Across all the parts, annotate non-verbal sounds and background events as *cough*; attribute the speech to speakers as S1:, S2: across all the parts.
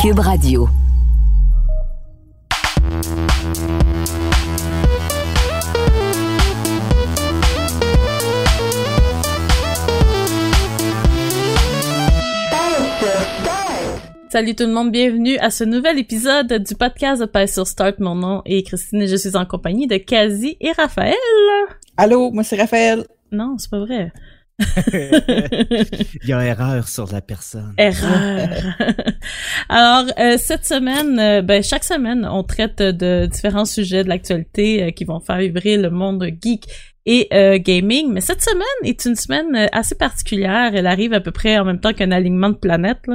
S1: Cube Radio.
S2: Salut tout le monde, bienvenue à ce nouvel épisode du podcast de sur Start. Mon nom est Christine et je suis en compagnie de Kazi et Raphaël.
S3: Allô, moi c'est Raphaël.
S2: Non, c'est pas vrai. *laughs*
S4: Il y a erreur sur la personne.
S2: Erreur. *laughs* Alors, euh, cette semaine, euh, ben, chaque semaine, on traite de différents sujets de l'actualité euh, qui vont faire vibrer le monde geek et gaming. Mais cette semaine est une semaine assez particulière. Elle arrive à peu près en même temps qu'un alignement de planètes.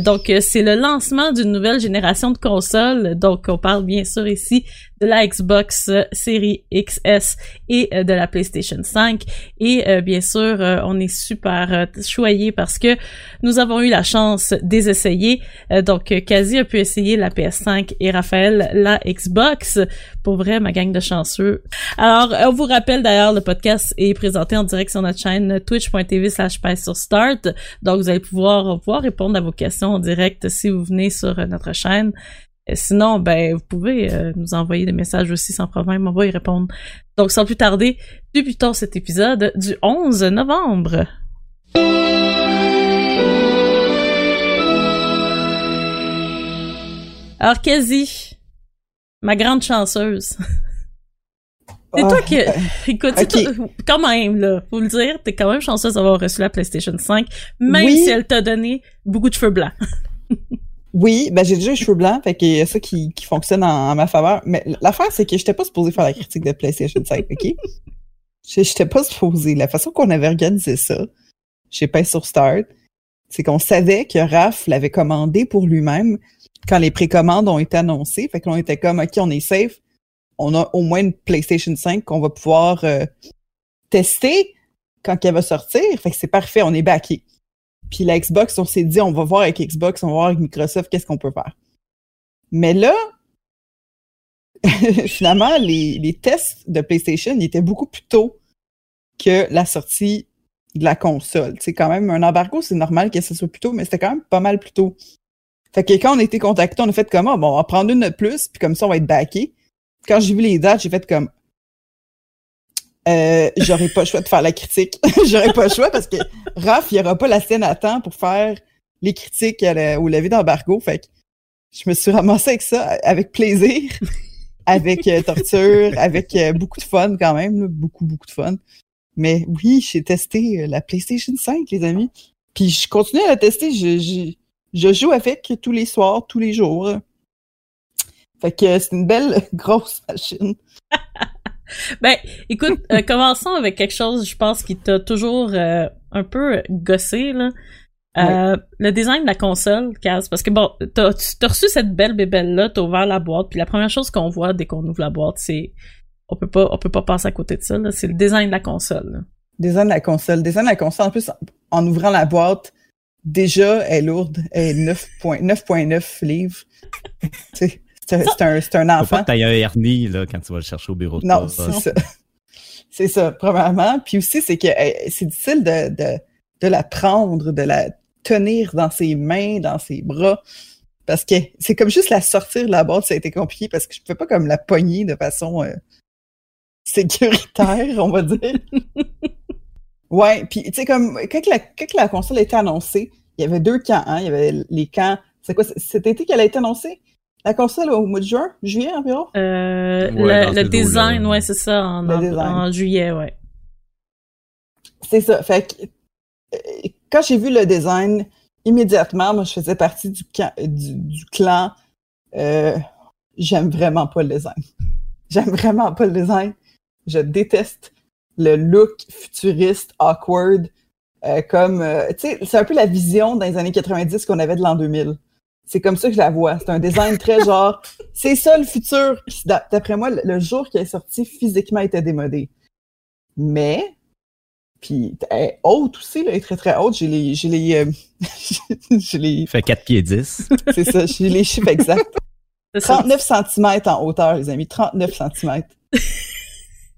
S2: Donc, c'est le lancement d'une nouvelle génération de consoles. Donc, on parle bien sûr ici de la Xbox Series XS et de la PlayStation 5. Et bien sûr, on est super choyés parce que nous avons eu la chance des essayer. donc, Kazi a pu essayer la PS5 et Raphaël la Xbox. Pour vrai, ma gang de chanceux. Alors, on vous rappelle d'ailleurs, le podcast est présenté en direct sur notre chaîne twitch.tv slash sur start. Donc, vous allez pouvoir, pouvoir répondre à vos questions en direct si vous venez sur notre chaîne. Sinon, ben, vous pouvez euh, nous envoyer des messages aussi sans problème. On va y répondre. Donc, sans plus tarder, débutons cet épisode du 11 novembre. Alors, quasi, ma grande chanceuse. *laughs* C'est toi qui, *laughs* écoute, quand même, là, faut le dire, t'es quand même chanceuse d'avoir reçu la PlayStation 5, même si elle t'a donné beaucoup de cheveux blancs. *laughs*
S3: Oui, ben j'ai déjà les cheveux blancs, fait qu'il y a ça qui, qui fonctionne en, ma faveur. Mais l'affaire, c'est que j'étais pas supposée faire la critique de PlayStation 5, OK? *laughs* J'étais pas supposée. La façon qu'on avait organisé ça, j'ai pas sur Start, c'est qu'on savait que Raph l'avait commandé pour lui-même quand les précommandes ont été annoncées. Fait qu'on était comme, OK, on est safe. On a au moins une PlayStation 5 qu'on va pouvoir euh, tester quand elle va sortir. Fait que c'est parfait, on est backé. Puis la Xbox, on s'est dit, on va voir avec Xbox, on va voir avec Microsoft, qu'est-ce qu'on peut faire. Mais là, *laughs* finalement, les, tests de PlayStation étaient beaucoup plus tôt que la sortie de la console. C'est quand même un embargo, c'est normal que ce soit plus tôt, mais c'était quand même pas mal plus tôt. Fait que quand on a été contacté, on a fait comme, ah, bon, on va prendre une de plus, puis comme ça, on va être backé. Quand j'ai vu les dates, j'ai fait comme, euh, j'aurais pas le choix de faire la critique. *laughs* j'aurais pas le choix parce que Raph, il aura pas la scène à temps pour faire les critiques la, au lever d'embargo. Fait que je me suis ramassée avec ça, avec plaisir, *laughs* avec euh, torture, avec euh, beaucoup de fun quand même, beaucoup, beaucoup de fun. Mais oui, j'ai testé la PlayStation 5, les amis. Puis je continue à la tester. Je, je, je joue avec tous les soirs, tous les jours. Fait que c'est une belle *laughs* grosse machine. *laughs*
S2: ben, écoute, euh, commençons avec quelque chose, je pense, qui t'a toujours euh, un peu gossé, là. Euh, le design de la console, Kaz, parce que bon, t'as as reçu cette belle bébelle-là, t'as ouvert la boîte, puis la première chose qu'on voit dès qu'on ouvre la boîte, c'est on peut pas on peut pas passer à côté de ça, c'est le design de la console. Là.
S3: Design de la console. Design de la console, en plus, en ouvrant la boîte, déjà, elle est lourde, elle est 9.9 livres. *laughs* C'est un, c'est un enfant.
S4: Faut pas que un hernie là, quand tu vas le chercher au bureau de
S3: Non, c'est ça. *laughs* C'est ça, probablement. Puis aussi, c'est que c'est difficile de, de, de la prendre, de la tenir dans ses mains, dans ses bras. Parce que c'est comme juste la sortir de la boîte, ça a été compliqué parce que je ne pouvais pas comme la pogner de façon euh, sécuritaire, on va dire. *laughs* ouais, puis tu sais, comme quand la, quand la console a été annoncée, il y avait deux camps, hein? Il y avait les camps. C'est quoi? Cet été qu'elle a été annoncée? La console au mois de juin, juillet environ?
S2: Euh, le, design, ouais, c'est ça, en, juillet, ouais.
S3: C'est ça. Fait que euh, quand j'ai vu le design, immédiatement, moi, je faisais partie du, du, clan. Euh, j'aime vraiment pas le design. *laughs* J'aime vraiment pas le design. Je déteste le look futuriste, awkward, Euh, comme, euh, tu sais, c'est un peu la vision dans les années 90 qu'on avait de l'an 2000. C'est comme ça que je la vois. C'est un design très genre, c'est ça le futur. D'après moi, le- jour qui est sorti, physiquement, était démodé. Mais, puis elle est haute aussi, là, elle est très très haute. J'ai les, j'ai les, euh, *laughs* j'ai les,
S4: fait 4 pieds 10.
S3: c'est ça, j'ai les chiffres exacts.
S2: C'est ça.
S3: 39 cm en hauteur, les amis. 39 cm. *laughs*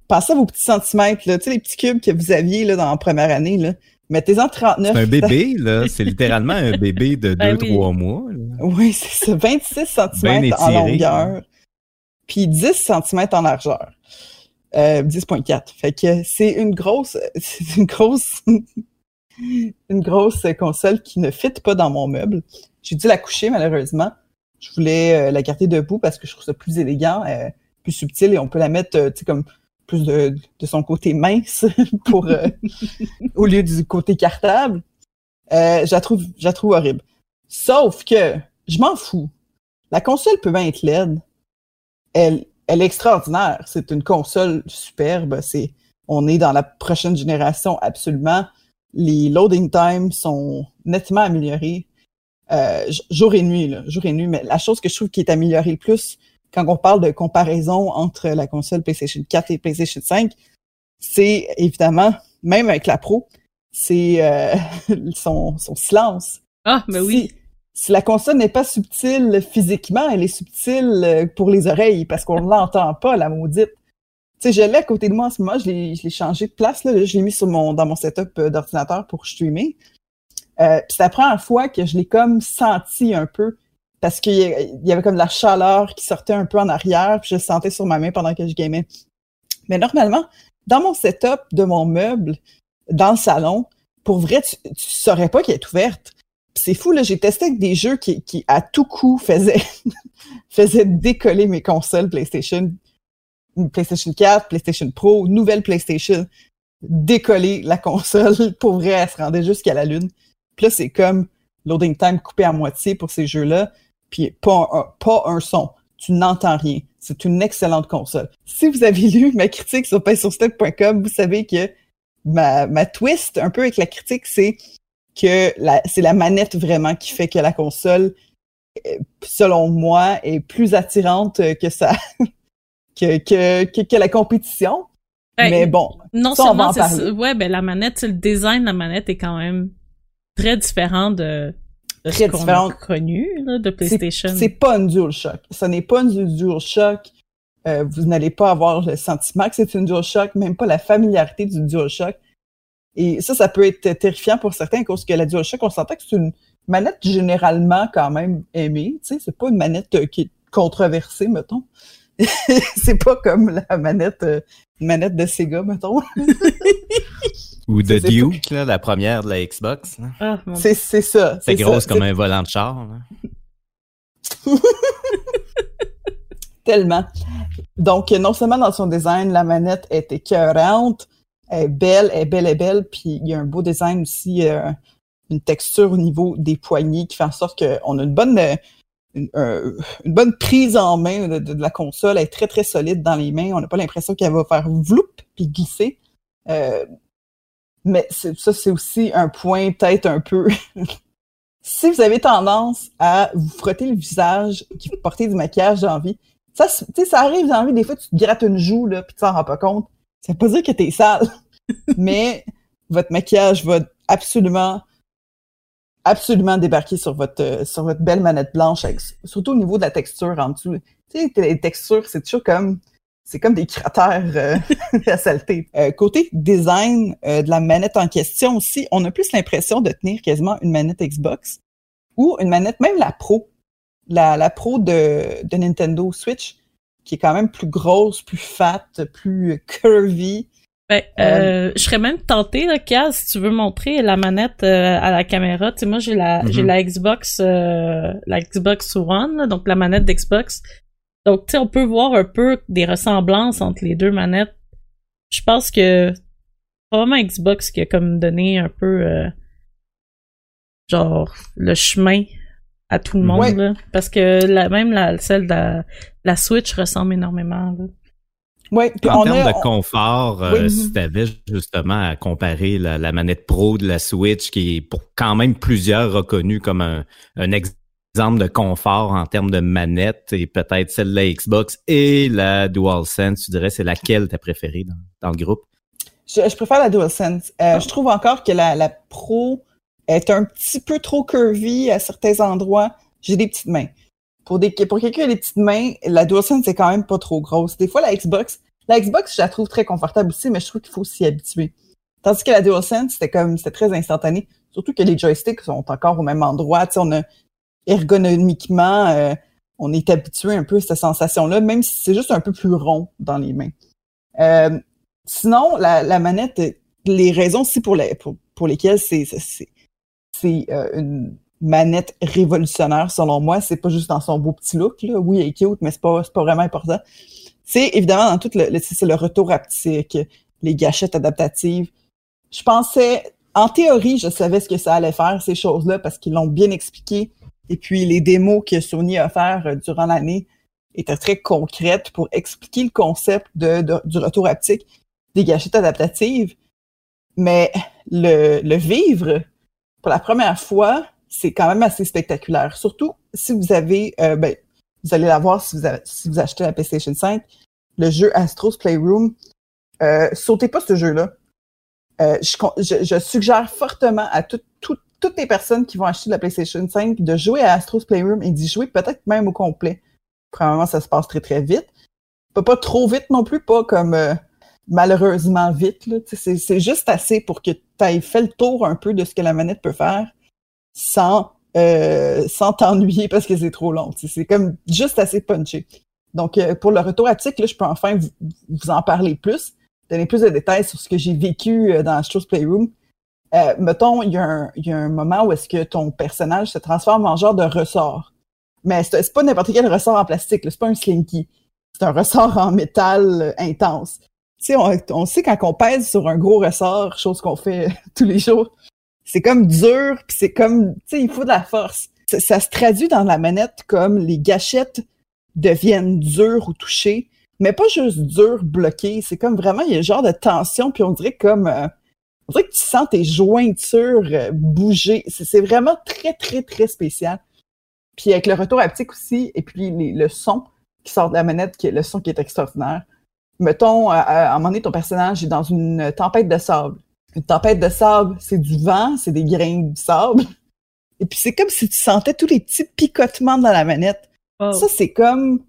S3: Pensez à vos petits centimètres, là. Tu sais, les petits cubes que vous aviez, là, dans la première année, là. Mettez-en 39.
S4: C'est un bébé, *laughs* là. C'est littéralement un bébé de
S2: Ben
S4: 2-3
S2: oui.
S4: mois. là.
S3: Oui, c'est ça. 26 cm
S4: Ben
S3: en longueur. Puis 10 cm en largeur. Euh, 10.4. Fait que c'est une grosse, *laughs* c'est une grosse, *laughs* une grosse console qui ne fit pas dans mon meuble. J'ai dû la coucher, malheureusement. Je voulais euh, la garder debout parce que je trouve ça plus élégant, euh, plus subtil et on peut la mettre, euh, tu sais, comme de, son côté mince *laughs* pour, euh, au lieu du côté cartable. Euh, je la trouve, horrible. Sauf que, je m'en fous. La console peut bien être laide. Elle, elle est extraordinaire. C'est une console superbe. C'est, on est dans la prochaine génération absolument. Les loading times sont nettement améliorés. Euh, jour et nuit, là, jour et nuit. Mais la chose que je trouve qui est améliorée le plus quand on parle de comparaison entre la console PlayStation 4 et PlayStation 5, c'est évidemment, même avec la Pro, c'est euh, *laughs* son, son silence.
S2: Ah, mais oui.
S3: Si, si la console n'est pas subtile physiquement, elle est subtile euh, pour les oreilles parce qu'on ne l'entend pas, la maudite. Tu sais, je l'ai à côté de moi en ce moment, je l'ai, je l'ai changé de place, là, je l'ai mis sur mon, dans mon setup euh, d'ordinateur pour streamer. Euh, puis c'est la première fois que je l'ai comme senti un peu parce qu'il y avait comme de la chaleur qui sortait un peu en arrière, puis je le sentais sur ma main pendant que je gamais. Mais normalement, dans mon setup de mon meuble, dans le salon, pour vrai, tu, tu saurais pas qu'elle est ouverte. C'est fou, là, j'ai testé avec des jeux qui, qui à tout coup, faisaient, *laughs* faisaient décoller mes consoles PlayStation, PlayStation 4, PlayStation Pro, nouvelle PlayStation, décoller la console. *laughs* Pour vrai, elle se rendait jusqu'à la lune. Puis là, c'est comme loading time coupé à moitié pour ces jeux-là, puis pas un, pas un son. Tu n'entends rien. C'est une excellente console. Si vous avez lu ma critique sur paysurstep.com, vous savez que ma, ma twist un peu avec la critique, c'est que la- c'est la manette vraiment qui fait que la console, euh, selon moi, est plus attirante que ça, *laughs* que, que, que, que la compétition.
S2: Ben,
S3: Mais bon,
S2: Non
S3: Ça, on va
S2: seulement
S3: en parler.
S2: ouais, ben la manette, le design de la manette est quand même très différent de
S3: Très
S2: ce qu'on
S3: différent.
S2: a connu là, de PlayStation.
S3: C'est pas une DualShock. Ce n'est pas une DualShock. Euh, vous n'allez pas avoir le sentiment que c'est une DualShock, même pas la familiarité du DualShock. Et ça, ça peut être terrifiant pour certains, cause que la DualShock, on s'entend que c'est une manette généralement quand même aimée. Tu sais, c'est pas une manette euh, qui est controversée, mettons. *laughs* c'est pas comme la manette, euh, manette de Sega, mettons. *laughs*
S4: Ou
S3: c'est
S4: Duke, là, la première de la Xbox.
S2: Ah,
S3: C'est c'est ça.
S4: C'est grosse
S3: ça.
S4: comme un volant de char. *laughs*
S3: Tellement. Donc, non seulement dans son design, la manette est écœurante, elle est belle, elle est belle, elle est belle, puis il y a un beau design aussi, euh, une texture au niveau des poignées qui fait en sorte qu'on a une bonne, une, une bonne prise en main de, de- de la console. Elle est très, très solide dans les mains. On n'a pas l'impression qu'elle va faire vloup puis glisser. Euh, mais ça, c'est aussi un point peut-être un peu... *laughs* si vous avez tendance à vous frotter le visage, qui porter du maquillage dans la vie, ça, c'est- tu sais, ça arrive dans la vie, des fois, tu te grattes une joue, là, puis tu t'en rends pas compte. Ça veut pas dire que t'es sale, *laughs* mais votre maquillage va absolument, absolument débarquer sur votre, euh, sur votre belle manette blanche, avec- surtout au niveau de la texture en dessous. Tu sais, les textures, c'est toujours comme, c'est comme des cratères euh, *laughs* à saleté. Euh, côté design euh, de la manette en question aussi, on a plus l'impression de tenir quasiment une manette Xbox ou une manette, même la Pro, la, la Pro de, de Nintendo Switch, qui est quand même plus grosse, plus fat, plus curvy.
S2: Ben, euh, je serais même tentée, là, Kaz, si tu veux montrer la manette euh, à la caméra. Tu sais, moi, j'ai la,
S4: Mhm.
S2: j'ai la Xbox, euh, la Xbox One, là, donc la manette d'Xbox. Donc, tu sais, on peut voir un peu des ressemblances entre les deux manettes. Je pense que probablement Xbox qui a comme donné un peu, euh, genre, le chemin à tout le monde,
S3: Ouais.
S2: là. Parce que la, même la, celle de la, la Switch ressemble énormément, là.
S3: Ouais, puis
S4: En termes de confort, euh,
S3: Oui.
S4: si tu avais justement à comparer la, la manette Pro de la Switch, qui est pour quand même plusieurs reconnue comme un, un exemple de confort en termes de manette, et peut-être celle de la Xbox et la DualSense, tu dirais, c'est laquelle t'as préférée dans, dans le groupe?
S3: Je, je préfère la DualSense. Euh, Je trouve encore que la, la Pro est un petit peu trop curvy à certains endroits. J'ai des petites mains. Pour, des, pour quelqu'un qui a des petites mains, la DualSense c'est quand même pas trop grosse. Des fois, la Xbox, la Xbox, je la trouve très confortable aussi, mais je trouve qu'il faut s'y habituer. Tandis que la DualSense, c'était comme, c'était très instantané. Surtout que les joysticks sont encore au même endroit. Tu on a ergonomiquement, euh, on est habitué un peu à cette sensation-là, même si c'est juste un peu plus rond dans les mains. Euh, sinon, la, la manette, les raisons aussi pour, les, pour, lesquelles c'est euh, une manette révolutionnaire selon moi, c'est pas juste dans son beau petit look là. Oui, elle est cute, mais c'est pas pas vraiment important. C'est évidemment dans tout le, le c'est le retour haptique, les gâchettes adaptatives. Je pensais en théorie, je savais ce que ça allait faire ces choses-là parce qu'ils l'ont bien expliqué et puis les démos que Sony a offert euh, durant l'année étaient très concrètes pour expliquer le concept de, du retour haptique des gâchettes adaptatives. Mais le, le vivre, pour la première fois, c'est quand même assez spectaculaire. Surtout si vous avez, euh, ben, vous allez la voir si vous, avez- si vous achetez la PlayStation 5, le jeu Astro's Playroom. Euh, sautez pas ce jeu-là. Euh, je, je- je suggère fortement à tout- toutes les personnes qui vont acheter la PlayStation 5 de jouer à Astro's Playroom et d'y jouer peut-être même au complet. Premièrement, ça se passe très très vite. Pas, trop vite non plus, pas comme euh, malheureusement vite. C'est juste assez pour que tu aies fait le tour un peu de ce que la manette peut faire sans euh, sans t'ennuyer parce que c'est trop long. C'est comme juste assez punché. Donc, euh, pour le retour haptique, là, je peux enfin vous, vous en parler plus, donner plus de détails sur ce que j'ai vécu euh, dans Astro's Playroom. Euh, mettons, il y, a un- il y a un moment où est-ce que ton personnage se transforme en genre de ressort. Mais c'est pas n'importe quel ressort en plastique, c'est pas un slinky. C'est un ressort en métal euh, intense. Tu sais, on, on sait quand on pèse sur un gros ressort, chose qu'on fait *laughs* tous les jours, c'est comme dur, puis c'est comme, tu sais, il faut de la force. Ça, ça se traduit dans la manette comme les gâchettes deviennent dures ou touchées, mais pas juste dures, bloquées. C'est comme vraiment, il y a un genre de tension, puis on dirait comme, euh, on dirait que tu sens tes jointures euh, bouger. C'est vraiment très, très, très spécial. Puis avec le retour haptique aussi, et puis les- le son qui sort de la manette, qui est le son qui est extraordinaire. Mettons, à, à un moment donné, ton personnage est dans une tempête de sable. Une tempête de sable, c'est du vent, c'est des grains de sable. Et puis c'est comme si tu sentais tous les petits picotements dans la manette.
S2: Oh.
S3: Ça, c'est comme...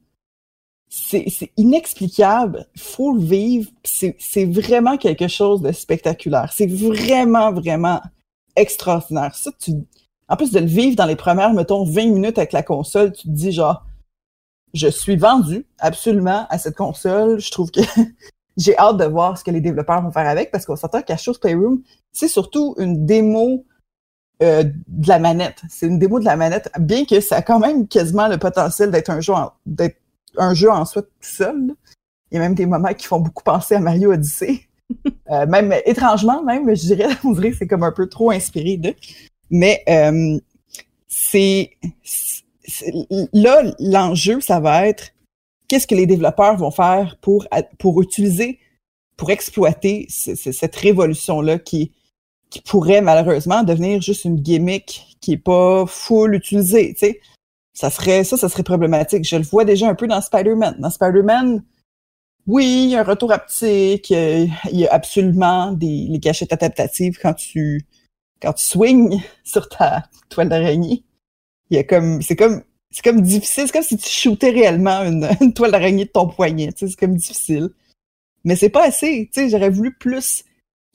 S3: C'est inexplicable. Faut le vivre. C'est vraiment quelque chose de spectaculaire. C'est vraiment, vraiment extraordinaire. Ça, tu... En plus de le vivre dans les premières, mettons, 20 minutes avec la console, tu te dis genre, je suis vendu absolument à cette console. Je trouve que *laughs* j'ai hâte de voir ce que les développeurs vont faire avec parce qu'on s'entend qu'à Chose Playroom, c'est surtout une démo euh, de la manette. C'est une démo de la manette, bien que ça a quand même quasiment le potentiel d'être un jeu d'être un jeu en soi tout seul. là. Il y a même des moments qui font beaucoup penser à Mario Odyssey. *laughs* Euh, même étrangement, même, je dirais, *laughs* on dirait que c'est comme un peu trop inspiré de. Mais euh, c'est là l'enjeu, ça va être qu'est-ce que les développeurs vont faire pour pour utiliser, pour exploiter ce- ce- cette révolution là qui qui pourrait malheureusement devenir juste une gimmick qui est pas full utilisée, tu sais. Ça serait ça, ça serait problématique. Je le vois déjà un peu dans Spider-Man. Dans Spider-Man, oui, il y a un retour haptique, euh, il y a absolument des les gâchettes adaptatives quand tu quand tu swings *laughs* sur ta toile d'araignée. Il y a comme c'est comme c'est comme difficile, c'est comme si tu shootais réellement une, *laughs* une toile d'araignée de ton poignet, c'est comme difficile. Mais c'est pas assez, tu sais, j'aurais voulu plus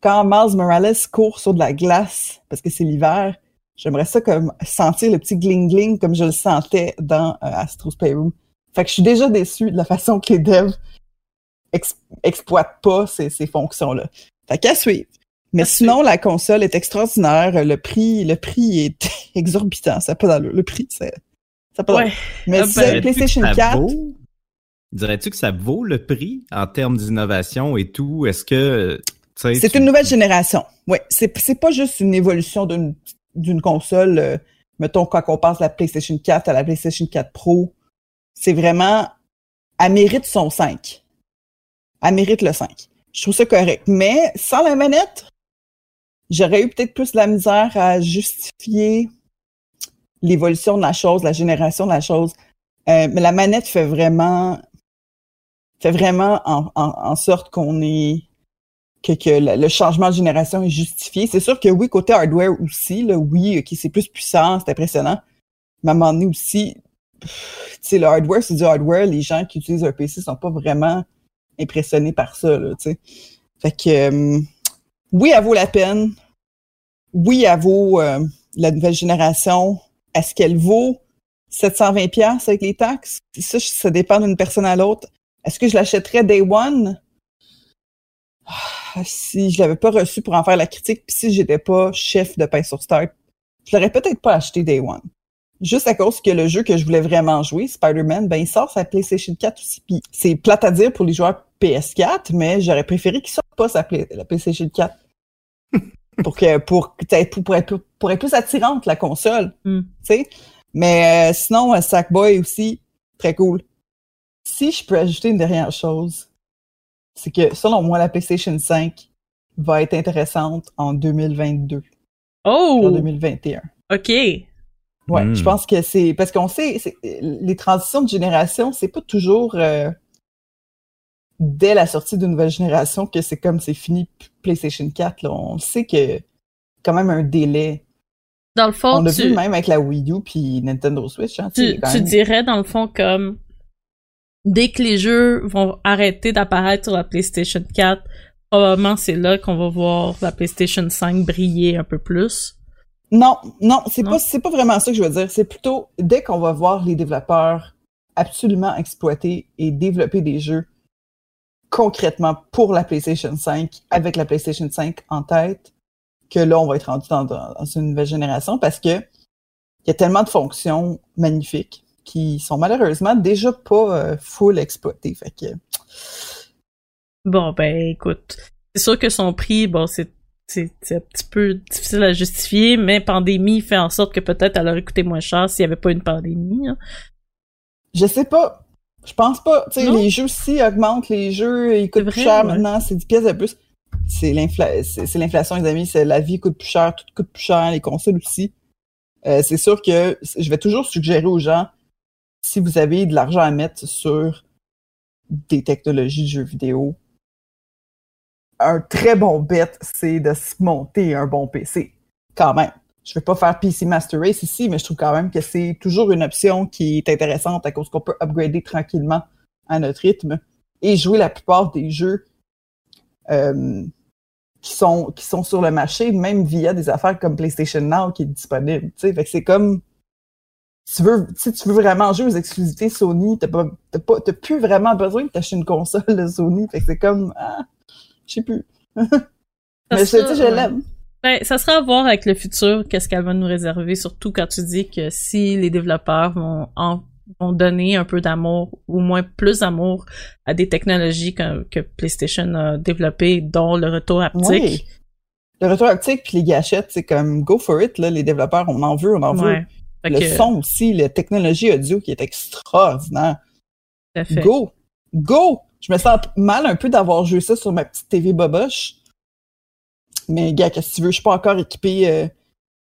S3: quand Miles Morales court sur de la glace parce que c'est l'hiver. J'aimerais ça comme sentir le petit gling gling comme je le sentais dans euh, Astro's Playroom. Fait que je suis déjà déçue de la façon que les devs ex- exploitent pas ces, ces fonctions-là. Fait qu'à suivre. Mais sinon, la console est extraordinaire. Le prix, le prix est *laughs* exorbitant. Ça pas d'allure. Le prix, c'est, ça pas.
S2: Ouais.
S3: Mais
S2: Ah ben,
S3: PlayStation
S4: Dirais-tu que ça
S3: 4,
S4: vaut- Dirais-tu que ça vaut le prix en termes d'innovation et tout? Est-ce que.
S3: c'est
S4: tu-
S3: une nouvelle génération. C'est, c'est pas juste une évolution d'une, d'une console. euh, mettons, quand on passe de la PlayStation 4 à la PlayStation 4 Pro, c'est vraiment, elle mérite son 5. elle mérite le 5. Je trouve ça correct. Mais sans la manette, j'aurais eu peut-être plus de la misère à justifier l'évolution de la chose, la génération de la chose. Euh, mais la manette fait vraiment fait vraiment en, en, sorte qu'on est que, que le, changement de génération est justifié. C'est sûr que oui, côté hardware aussi, là, oui, qui c'est plus puissant, c'est impressionnant. Mais à un moment donné aussi, le hardware, c'est du hardware. Les gens qui utilisent un PC sont pas vraiment impressionnés par ça, là, tu sais. Fait que euh, oui, elle vaut la peine. Oui, elle vaut euh, la nouvelle génération. Est-ce qu'elle vaut 720 pièces avec les taxes? Ça, ça dépend d'une personne à l'autre. Est-ce que je l'achèterais day one? Ah, si je l'avais pas reçu pour en faire la critique, puis si j'étais pas chef de pain sur Start, je l'aurais peut-être pas acheté day one. Juste à cause que le jeu que je voulais vraiment jouer, Spider-Man, ben il sort sa PlayStation 4 aussi. Puis c'est plate à dire pour les joueurs PS4, mais j'aurais préféré qu'il sorte pas sa la PlayStation 4. *laughs* pour que pour, pour, pour, être, pour être plus attirante la console.
S2: Mm.
S3: Tu sais? Mais euh, sinon, euh, Sackboy aussi, très cool. Si je peux ajouter une dernière chose, c'est que selon moi, la PlayStation 5 va être intéressante en 2022.
S2: Oh!
S3: En 2021.
S2: OK.
S3: Ouais,
S4: Hmm.
S3: je pense que c'est parce qu'on sait c'est- les transitions de génération, c'est pas toujours euh, dès la sortie d'une nouvelle génération que c'est comme c'est fini PlayStation 4. Là. On sait que quand même un délai.
S2: Dans le fond,
S3: On l'a
S2: tu,
S3: vu même avec la Wii U puis Nintendo Switch. Hein, tu sais,
S2: tu,
S3: quand
S2: tu
S3: même-
S2: dirais, dans le fond, comme dès que les jeux vont arrêter d'apparaître sur la PlayStation 4, probablement c'est là qu'on va voir la PlayStation 5 briller un peu plus.
S3: Non, non, c'est pas c'est pas vraiment ça que je veux dire. C'est plutôt dès qu'on va voir les développeurs absolument exploiter et développer des jeux concrètement pour la PlayStation 5 avec la PlayStation 5 en tête que là on va être rendu dans une nouvelle génération parce que il y a tellement de fonctions magnifiques qui sont malheureusement déjà pas euh, full exploitées. Fait que
S2: Bon, ben, écoute, c'est sûr que son prix, bon, c'est c'est un petit peu difficile à justifier, mais pandémie fait en sorte que peut-être elle aurait coûté moins cher s'il n'y avait pas une pandémie. hein.
S3: Je sais pas. Je pense pas. Tu sais, les jeux aussi augmentent, les jeux, ils coûtent plus cher
S2: ouais.
S3: maintenant, c'est 10 pièces de plus. C'est l'inflation, les amis. C'est la vie coûte plus cher, tout coûte plus cher, les consoles aussi. Euh, c'est sûr que je vais toujours suggérer aux gens, si vous avez de l'argent à mettre sur des technologies de jeux vidéo, un très bon bet, c'est de se monter un bon PC. Quand même. Je vais pas faire PC Master Race ici, mais je trouve quand même que c'est toujours une option qui est intéressante à cause qu'on peut upgrader tranquillement à notre rythme et jouer la plupart des jeux euh, qui sont qui sont sur le marché, même via des affaires comme PlayStation Now qui est disponible. C'est comme tu veux, si tu veux vraiment jouer aux exclusivités Sony, t'as pas, plus vraiment besoin de t'acheter une console de Sony. Fait que c'est comme, ah, je sais plus. *laughs* Mais je,
S2: sera-
S3: je l'aime.
S2: Ben, ça sera à voir avec le futur, qu'est-ce qu'elle va nous réserver, surtout quand tu dis que si les développeurs vont, en, vont donner un peu d'amour, ou moins plus d'amour à des technologies que, que PlayStation a développées, dont le retour haptique.
S3: Oui. Le retour haptique puis les gâchettes, c'est comme go for it, là, les développeurs, on en veut, on en veut.
S2: Ouais.
S3: Le
S2: que,
S3: son aussi, la technologie audio qui est extraordinaire.
S2: tout à fait.
S3: Go! Go! Je me sens mal un peu d'avoir joué ça sur ma petite TV boboche. Mais gars, qu'est-ce que tu veux? Je suis pas encore équipé euh,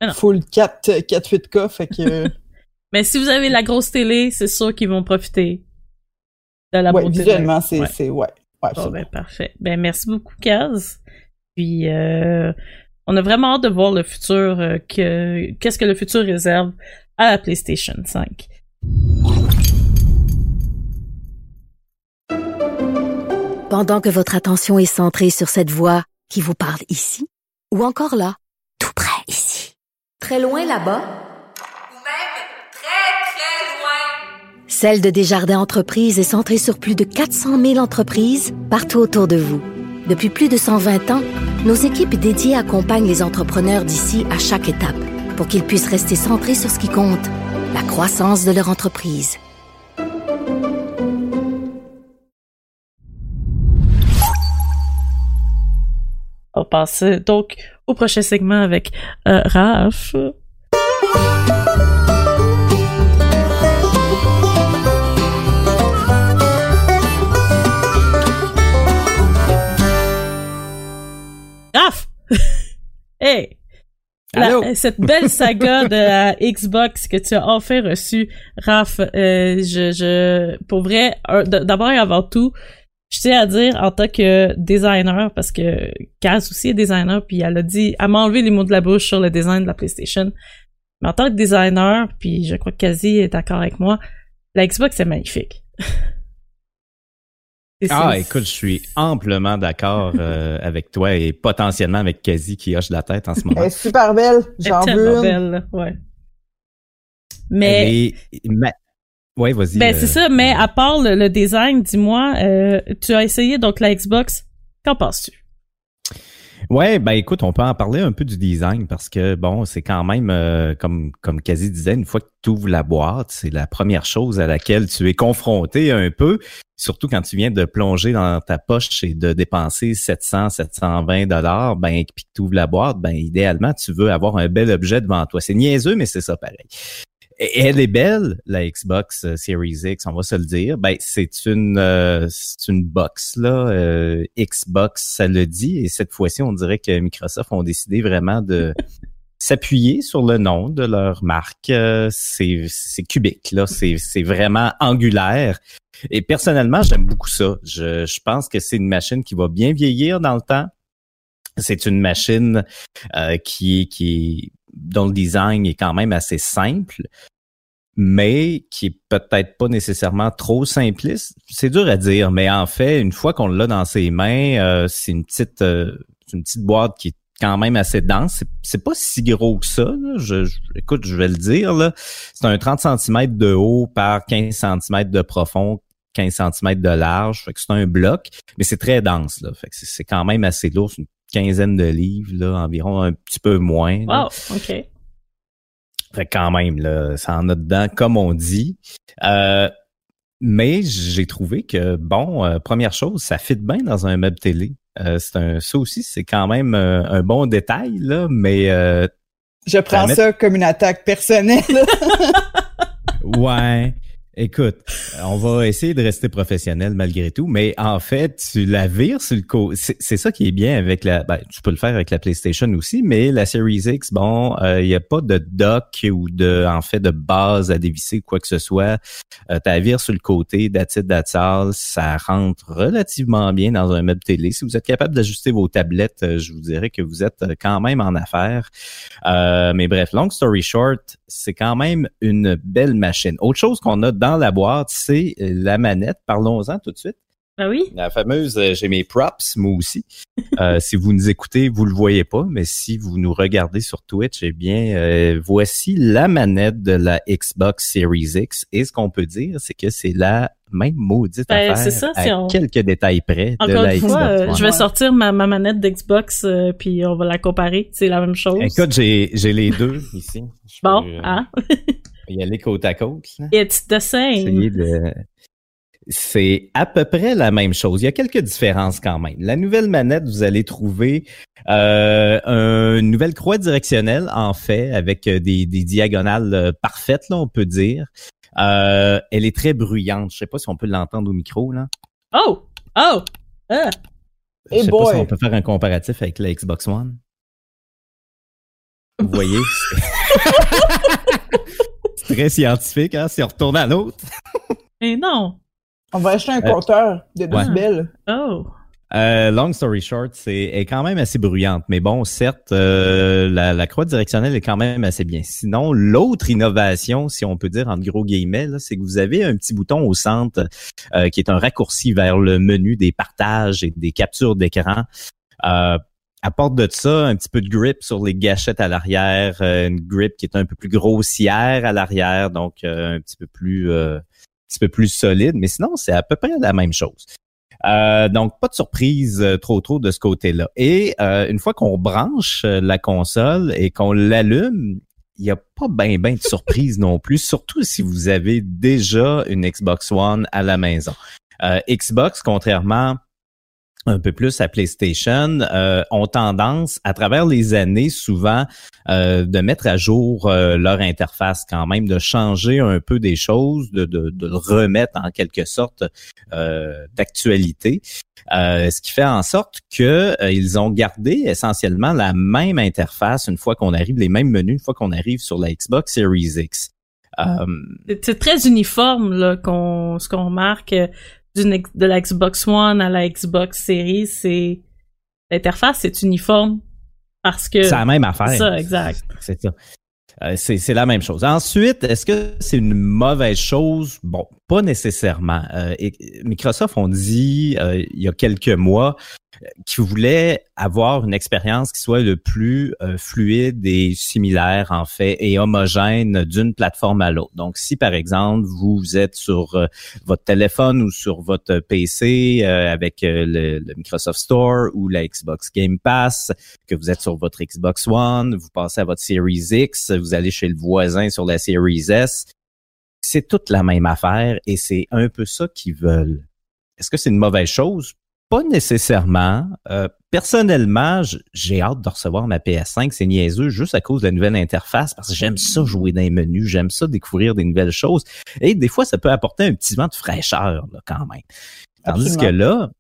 S2: Ah
S3: full 4, 4 8K, fait que *laughs*
S2: Mais si vous avez la grosse télé, c'est sûr qu'ils vont profiter de la
S3: ouais, visuellement, c'est
S2: Ouais.
S3: ouais.
S2: Ben, parfait. Ben, merci beaucoup, Kaz. Puis, euh, on a vraiment hâte de voir le futur, euh, que, qu'est-ce que le futur réserve à la PlayStation 5.
S1: Pendant que votre attention est centrée sur cette voix qui vous parle ici, ou encore là, tout près ici, très loin là-bas,
S5: ou même très très loin.
S1: Celle de Desjardins Entreprises est centrée sur plus de 400 000 entreprises partout autour de vous. Depuis plus de 120 ans, nos équipes dédiées accompagnent les entrepreneurs d'ici à chaque étape pour qu'ils puissent rester centrés sur ce qui compte, la croissance de leur entreprise.
S2: On passe donc au prochain segment avec euh, Raph. La-
S4: Allô?
S2: cette belle saga de la Xbox que tu as enfin reçue, Raph, euh, je, je, pour vrai, d'abord et avant tout, je tiens à dire en tant que designer, parce que Kaz aussi est designer, puis elle a dit, elle m'a enlevé les mots de la bouche sur le design de la PlayStation. Mais en tant que designer, puis je crois que Kazi est d'accord avec moi, la Xbox est magnifique. *laughs*
S4: Ah, écoute, je suis amplement d'accord euh, *laughs* avec toi et potentiellement avec Kazi qui hoche la tête en ce
S3: Elle
S4: moment.
S3: est super belle. J'en veux
S2: belle, là, ouais. Mais
S4: Elle est ma- Ouais, vas-y.
S2: Ben
S4: euh,
S2: c'est ça, mais à part le, le design, dis-moi, euh, tu as essayé donc la Xbox, qu'en penses-tu?
S4: Ouais, ben écoute, on peut en parler un peu du design parce que bon, c'est quand même euh, comme comme Kazi disait, une fois que tu ouvres la boîte, c'est la première chose à laquelle tu es confronté un peu, surtout quand tu viens de plonger dans ta poche et de dépenser 700 720 dollars, ben puis que tu ouvres la boîte, ben idéalement tu veux avoir un bel objet devant toi. C'est niaiseux mais c'est ça pareil. Elle est belle, la Xbox euh, Series X, on va se le dire. Ben, c'est une euh, c'est une box là, euh, Xbox, ça le dit. Et cette fois-ci, on dirait que Microsoft ont décidé vraiment de *laughs* s'appuyer sur le nom de leur marque. Euh, c'est c'est cubique là, c'est c'est vraiment angulaire. Et personnellement, j'aime beaucoup ça. Je, je pense que c'est une machine qui va bien vieillir dans le temps. C'est une machine euh, qui est qui dont le design est quand même assez simple, mais qui est peut-être pas nécessairement trop simpliste. C'est dur à dire, mais en fait, une fois qu'on l'a dans ses mains, euh, c'est une petite euh, une petite boîte qui est quand même assez dense. C'est, pas si gros que ça. là. Je, je- écoute, je vais le dire. Là. C'est un 30 cm de haut par 15 cm de profond, 15 cm de large. Fait que c'est un bloc, mais c'est très dense. Fait que c'est, quand même assez lourd. Quinzaine de livres, là, environ un petit peu moins. là.
S2: Wow, ok.
S4: Fait quand même, là, ça en a dedans, comme on dit. Euh, mais j'ai trouvé que, bon, euh, première chose, ça fit bien dans un meuble télé. Euh, c'est un, ça aussi, c'est quand même euh, un bon détail, là, mais euh,
S3: Je prends
S4: mettre-
S3: ça comme une attaque personnelle. *laughs*
S4: ouais. Écoute, on va essayer de rester professionnel malgré tout, mais en fait, tu la vires sur le côté. C'est ça qui est bien avec la. Ben, tu peux le faire avec la PlayStation aussi, mais la Series X, bon, il n'y a pas de dock ou de, en fait, de base à dévisser quoi que ce soit. Euh, tu sur le côté, that's all. Ça rentre relativement bien dans un meuble télé. Si vous êtes capable d'ajuster vos tablettes, euh, je vous dirais que vous êtes euh, quand même en affaires. Euh, mais bref, long story short, c'est quand même une belle machine. Autre chose qu'on a dans la boîte, c'est euh, la manette. Parlons-en tout de suite.
S2: Ah oui?
S4: La fameuse, euh, j'ai mes props, moi aussi. Euh, *laughs* si vous nous écoutez, vous le voyez pas, mais si vous nous regardez sur Twitch, eh bien, euh, voici la manette de la Xbox Series X. Et ce qu'on peut dire, c'est que c'est la même maudite
S2: Ben,
S4: affaire
S2: ça, si
S4: à
S2: on-
S4: quelques détails près de
S2: Encore
S4: la
S2: une
S4: Xbox
S2: fois,
S4: One.
S2: je vais sortir ma, ma manette d'Xbox, euh, puis on va la comparer. C'est la même chose.
S4: Écoute, j'ai les deux ici. Je
S2: bon,
S4: peux,
S2: hein?
S4: y aller côte à côte. là.
S2: It's the same.
S4: Essayer de... C'est à peu près la même chose. Il y a quelques différences quand même. La nouvelle manette, vous allez trouver euh, une nouvelle croix directionnelle, en fait, avec euh, des, des diagonales euh, parfaites, là, on peut dire. Euh, elle est très bruyante. Je sais pas si on peut l'entendre au micro, là.
S2: Oh! Oh! Ah!
S4: Je
S3: Hey
S4: sais
S3: boy.
S4: pas si on peut faire un comparatif avec la Xbox One. Vous voyez? c'est- *laughs* C'est très scientifique, hein? Si on retourne à l'autre.
S2: Mais non!
S3: On va acheter un
S4: Euh,
S3: compteur de
S4: ouais.
S3: décibels.
S2: Oh!
S4: Euh, long story short, c'est est quand même assez bruyante, mais bon, certes, euh, la, la croix directionnelle est quand même assez bien. Sinon, l'autre innovation, si on peut dire en gros guillemets, là, c'est que vous avez un petit bouton au centre euh, qui est un raccourci vers le menu des partages et des captures d'écran. Euh, apporte de ça un petit peu de grip sur les gâchettes à l'arrière, euh, une grip qui est un peu plus grossière à l'arrière, donc euh, un petit peu plus euh, petit peu plus solide, mais sinon c'est à peu près la même chose. Euh, donc, pas de surprise euh, trop trop de ce côté-là. Et euh, une fois qu'on branche euh, la console et qu'on l'allume, il n'y a pas ben ben de surprise non plus, surtout si vous avez déjà une Xbox One à la maison. Euh, Xbox, contrairement un peu plus à PlayStation, euh, ont tendance, à travers les années, souvent, euh, de mettre à jour euh, leur interface quand même, de changer un peu des choses, de, de, de le remettre en quelque sorte d'actualité. ce qui fait en sorte que ils ont gardé essentiellement la même interface une fois qu'on arrive, les mêmes menus une fois qu'on arrive sur la Xbox Series X.
S2: C'est très uniforme là qu'on ce qu'on remarque de la Xbox One à la Xbox Series, c'est l'interface c'est uniforme parce que
S4: c'est la même affaire.
S2: Ça, exact.
S4: C'est ça. Euh, c'est la même chose. Ensuite, est-ce que c'est une mauvaise chose? Bon, pas nécessairement. Euh, Microsoft ont dit euh, il y a quelques mois qui voulait avoir une expérience qui soit le plus euh, fluide et similaire en fait et homogène d'une plateforme à l'autre. Donc si par exemple vous êtes sur euh, votre téléphone ou sur votre PC euh, avec le, Microsoft Store ou la Xbox Game Pass, que vous êtes sur votre Xbox One, vous passez à votre Series X, vous allez chez le voisin sur la Series S, c'est toute la même affaire et c'est un peu ça qu'ils veulent. Est-ce que c'est une mauvaise chose? Pas nécessairement. Euh, personnellement, j'ai hâte de recevoir ma PS5. C'est niaiseux juste à cause de la nouvelle interface parce que j'aime ça jouer dans les menus, j'aime ça découvrir des nouvelles choses. Et des fois, ça peut apporter un petit vent de fraîcheur là, quand même. Tandis que là,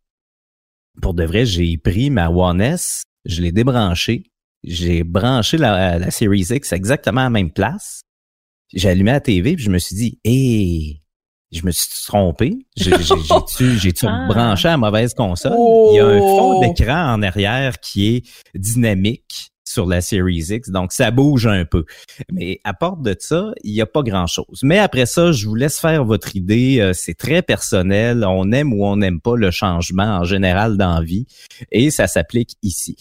S4: pour de vrai, j'ai pris ma One S, je l'ai débranché, j'ai branché la, la Series X exactement à la même place. J'ai allumé la TV puis je me suis dit, hé, je me suis trompé. *laughs* J'ai-tu ah. branché à la mauvaise console? Il y a un fond oh! d'écran en arrière qui est dynamique sur la Series X, donc ça bouge un peu. Mais à part de ça, il n'y a pas grand-chose. Mais après ça, je vous laisse faire votre idée. Euh, c'est très personnel. On aime ou on n'aime pas le changement en général dans vie et ça s'applique ici.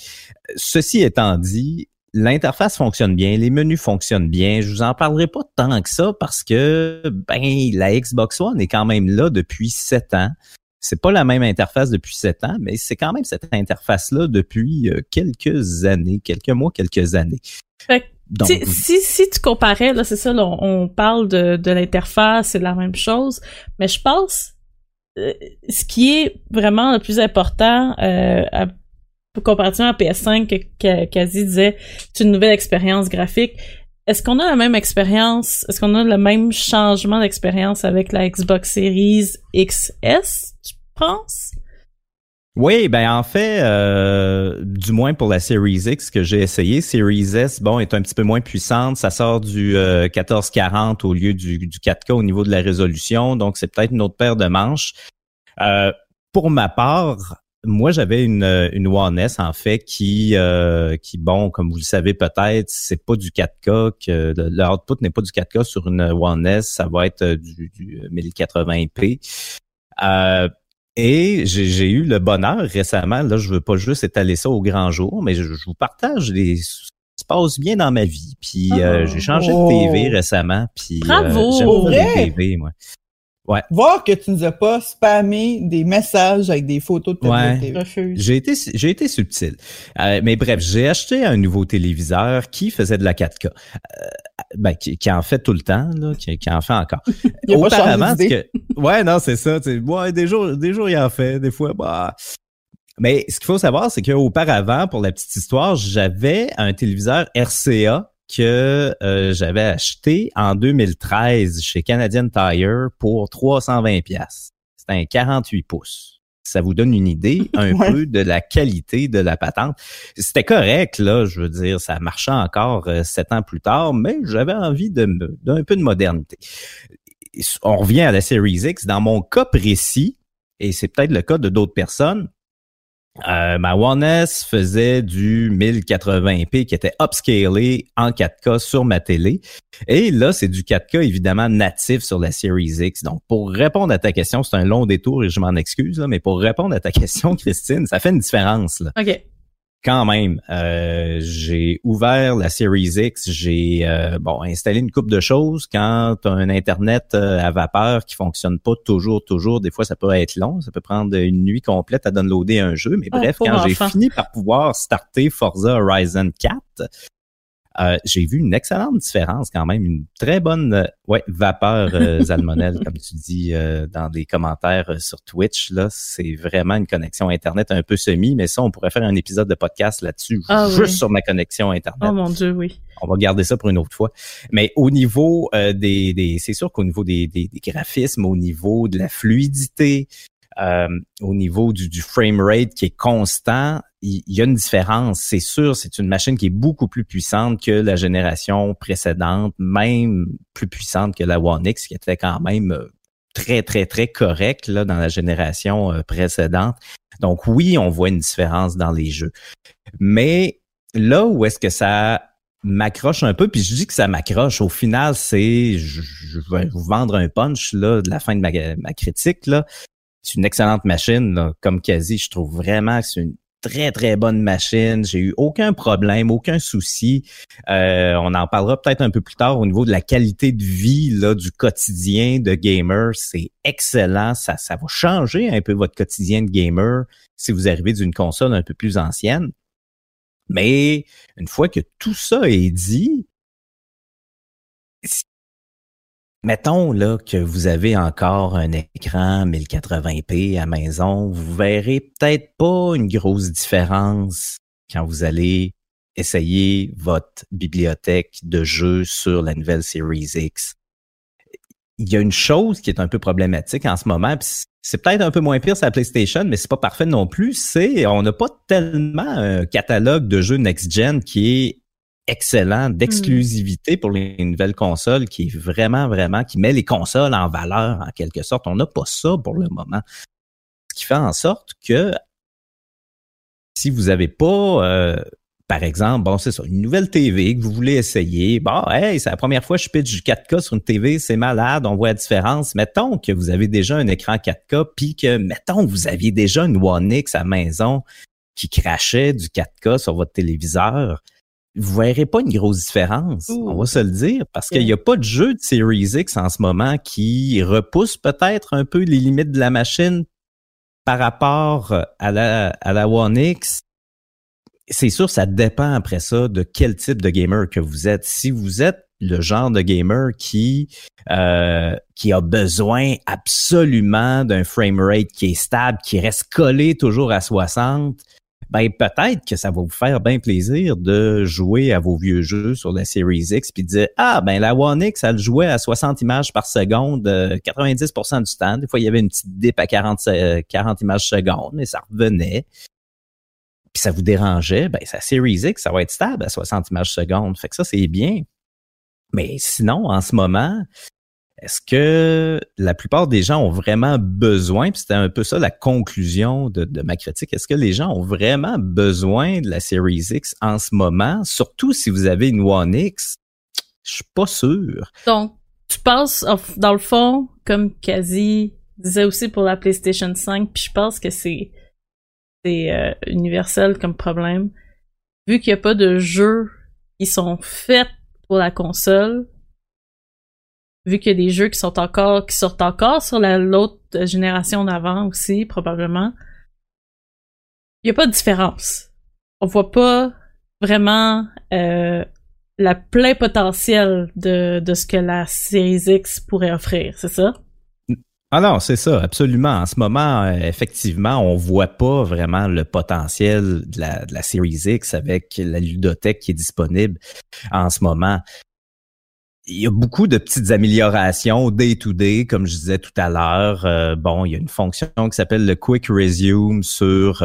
S4: Ceci étant dit, L'interface fonctionne bien, les menus fonctionnent bien. Je vous en parlerai pas tant que ça parce que ben la Xbox One est quand même là depuis sept ans. C'est pas la même interface depuis sept ans, mais c'est quand même cette interface-là depuis euh, quelques années, quelques mois, quelques années.
S2: Donc, si, si, tu comparais, là, c'est ça, on, parle de, de l'interface, c'est la même chose, mais je pense euh, ce qui est vraiment le plus important euh, comparativement à PS5 que Kazi disait, c'est une nouvelle expérience graphique. Est-ce qu'on a la même expérience, est-ce qu'on a le même changement d'expérience avec la Xbox Series XS, tu penses?
S4: Oui, ben en fait, euh, du moins pour la Series X que j'ai essayé, Series S, bon, est un petit peu moins puissante. Ça sort du 1440 euh, au lieu du, du 4K au niveau de la résolution, donc c'est peut-être une autre paire de manches. Euh, pour ma part, moi, j'avais une, une One S, en fait, qui, euh, qui, bon, comme vous le savez peut-être, c'est pas du 4K, que le output n'est pas du 4K sur une One S, ça va être du, du 1080p. Euh, et j'ai eu le bonheur récemment, là, je veux pas juste étaler ça au grand jour, mais je, vous partage les se passe bien dans ma vie. Puis euh, j'ai changé de TV oh. récemment. Puis
S2: Bravo!
S4: j'aime les TV, moi. Ouais.
S3: Voir que tu nous as pas spammé des messages avec des photos de ta
S4: ouais. J'ai été, j'ai été subtil. Euh, mais bref, j'ai acheté un nouveau téléviseur qui faisait de la 4K. Euh, ben, qui, qui, en fait tout le temps, là, qui, qui en fait encore. *laughs*
S3: il Auparavant, que,
S4: ouais, non, c'est ça. Ouais, des jours, des jours, il en fait. Des fois, bah. Mais ce qu'il faut savoir, c'est qu'auparavant, pour la petite histoire, j'avais un téléviseur RCA que euh, j'avais acheté en 2013 chez Canadian Tire pour 320 pièces. C'est un 48 pouces. Ça vous donne une idée *laughs* un peu de la qualité de la patente. C'était correct, là, je veux dire, ça marchait encore euh, sept ans plus tard, mais j'avais envie d'un peu de modernité. On revient à la Series X. Dans mon cas précis, et c'est peut-être le cas de d'autres personnes, euh, ma One S faisait du 1080p qui était upscalé en 4K sur ma télé. Et là, c'est du 4K évidemment natif sur la Series X. Donc, pour répondre à ta question, c'est un long détour et je m'en excuse, mais pour répondre à ta *laughs* question, Christine, ça fait une différence. Là. Quand même, euh, j'ai ouvert la Series X, j'ai euh, bon installé une coupe de choses. Quand tu as un internet euh, à vapeur qui fonctionne pas toujours, toujours, des fois ça peut être long, ça peut prendre une nuit complète à downloader un jeu. Mais ah, bref, quand j'ai fini par pouvoir starter Forza Horizon 4, euh, j'ai vu une excellente différence quand même, une très bonne euh, ouais, vapeur euh, *laughs* salmonelle, comme tu dis euh, dans des commentaires sur Twitch. Là, c'est vraiment une connexion Internet un peu semi, mais ça, on pourrait faire un épisode de podcast là-dessus,
S2: Ah
S4: juste
S2: oui.
S4: sur ma connexion Internet.
S2: Oh mon dieu, oui.
S4: On va garder ça pour une autre fois. Mais au niveau des, des c'est sûr qu'au niveau des, des, des graphismes, au niveau de la fluidité, euh, au niveau du, du frame rate qui est constant, il y, a une différence. C'est sûr, c'est une machine qui est beaucoup plus puissante que la génération précédente, même plus puissante que la One X, qui était quand même euh, très, très, très correcte là, dans la génération euh, précédente. Donc oui, on voit une différence dans les jeux. Mais là où est-ce que ça m'accroche un peu, puis je dis que ça m'accroche. Au final, c'est, je, je vais vous vendre un punch là de la fin de ma, ma critique là. C'est une excellente machine, là, comme quasi. Je trouve vraiment que c'est une très très bonne machine. J'ai eu aucun problème, aucun souci. Euh, on en parlera peut-être un peu plus tard au niveau de la qualité de vie là du quotidien de gamer. C'est excellent. Ça ça va changer un peu votre quotidien de gamer si vous arrivez d'une console un peu plus ancienne. Mais une fois que tout ça est dit, mettons là que vous avez encore un écran 1080p à maison, vous verrez peut-être pas une grosse différence quand vous allez essayer votre bibliothèque de jeux sur la nouvelle Series X. Il y a une chose qui est un peu problématique en ce moment, c'est peut-être un peu moins pire sur la PlayStation, mais c'est pas parfait non plus. C'est on n'a pas tellement un catalogue de jeux next-gen qui est excellent d'exclusivité pour les nouvelles consoles, qui est vraiment, vraiment, qui met les consoles en valeur en quelque sorte. On n'a pas ça pour le moment. Ce qui fait en sorte que si vous n'avez pas, euh, par exemple, bon, c'est ça, une nouvelle TV que vous voulez essayer, bon, hey, c'est la première fois que je pitch du 4K sur une TV, c'est malade, on voit la différence. Mettons que vous avez déjà un écran 4K, puis que, mettons, que vous aviez déjà une One X à la maison qui crachait du 4K sur votre téléviseur vous verrez pas une grosse différence,
S2: Ouh.
S4: on va se le dire, parce qu'il n'y a pas de jeu de Series X en ce moment qui repousse peut-être un peu les limites de la machine par rapport à la, à la One X. C'est sûr, ça dépend après ça de quel type de gamer que vous êtes. Si vous êtes le genre de gamer qui euh, qui a besoin absolument d'un framerate qui est stable, qui reste collé toujours à 60, ben peut-être que ça va vous faire bien plaisir de jouer à vos vieux jeux sur la Series X puis de dire ah ben la One X elle jouait à 60 images par seconde euh, 90% du temps. Des fois il y avait une petite dip à 40 euh, 40 images secondes mais ça revenait. Puis ça vous dérangeait ben sa Series X ça va être stable à 60 images secondes fait que ça c'est bien. Mais sinon en ce moment est-ce que la plupart des gens ont vraiment besoin, puis c'était un peu ça la conclusion de, ma critique, est-ce que les gens ont vraiment besoin de la Series X en ce moment, surtout si vous avez une One X? Je suis pas sûr.
S2: Donc, tu penses, dans le fond, comme Kazi disait aussi pour la PlayStation 5, puis je pense que c'est c'est euh, universel comme problème. Vu qu'il n'y a pas de jeux qui sont faits pour la console, vu qu'il y a des jeux qui sont encore qui sortent encore sur la l'autre génération d'avant aussi probablement, il n'y a pas de différence. On voit pas vraiment euh, la plein potentiel de, de ce que la Series X pourrait offrir, c'est ça?
S4: Ah non, c'est ça, absolument. En ce moment, euh, effectivement, on voit pas vraiment le potentiel de la, de la Series X avec la ludothèque qui est disponible en ce moment. Il y a beaucoup de petites améliorations day-to-day, comme je disais tout à l'heure. Euh, bon, il y a une fonction qui s'appelle le Quick Resume sur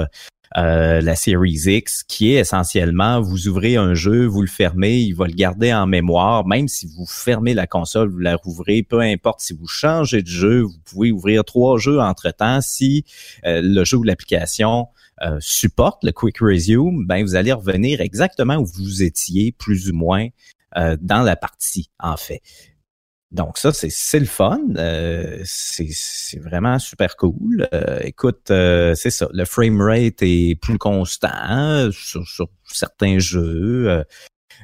S4: euh, la Series X, qui est essentiellement, vous ouvrez un jeu, vous le fermez, il va le garder en mémoire, même si vous fermez la console, vous la rouvrez, peu importe si vous changez de jeu, vous pouvez ouvrir trois jeux entre-temps. Si euh, le jeu ou l'application euh, supporte le Quick Resume, ben vous allez revenir exactement où vous étiez, plus ou moins, euh, dans la partie, en fait. Donc ça, c'est le fun. Euh, c'est vraiment super cool. Euh, écoute, euh, c'est ça. Le frame rate est plus constant sur, sur certains jeux. euh,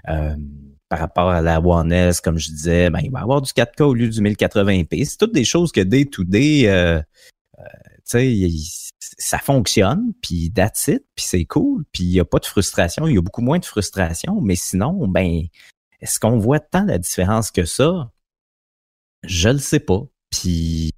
S4: euh, par rapport à la One S, comme je disais, ben, il va avoir du 4K au lieu du 1080p. C'est toutes des choses que day to day, ça fonctionne, puis that's it, puis c'est cool, puis il n'y a pas de frustration, il y a beaucoup moins de frustration, mais sinon, ben, est-ce qu'on voit tant la différence que ça? Je le sais pas. Puis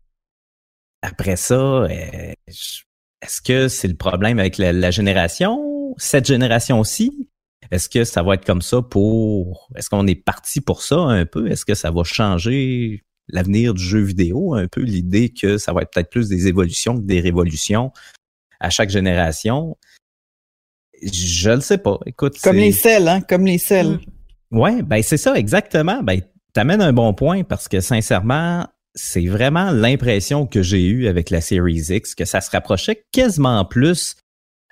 S4: après ça, euh, est-ce que c'est le problème avec la, la génération, cette génération-ci? Est-ce que ça va être comme ça pour... Est-ce qu'on est parti pour ça un peu? Est-ce que ça va changer l'avenir du jeu vidéo, un peu l'idée que ça va être peut-être plus des évolutions que des révolutions à chaque génération? Je ne sais pas. Écoute,
S3: comme les selles, hein, comme les selles.
S4: Ouais, ben c'est ça exactement. Ben t'amènes un bon point parce que sincèrement, c'est vraiment l'impression que j'ai eue avec la Series X que ça se rapprochait quasiment plus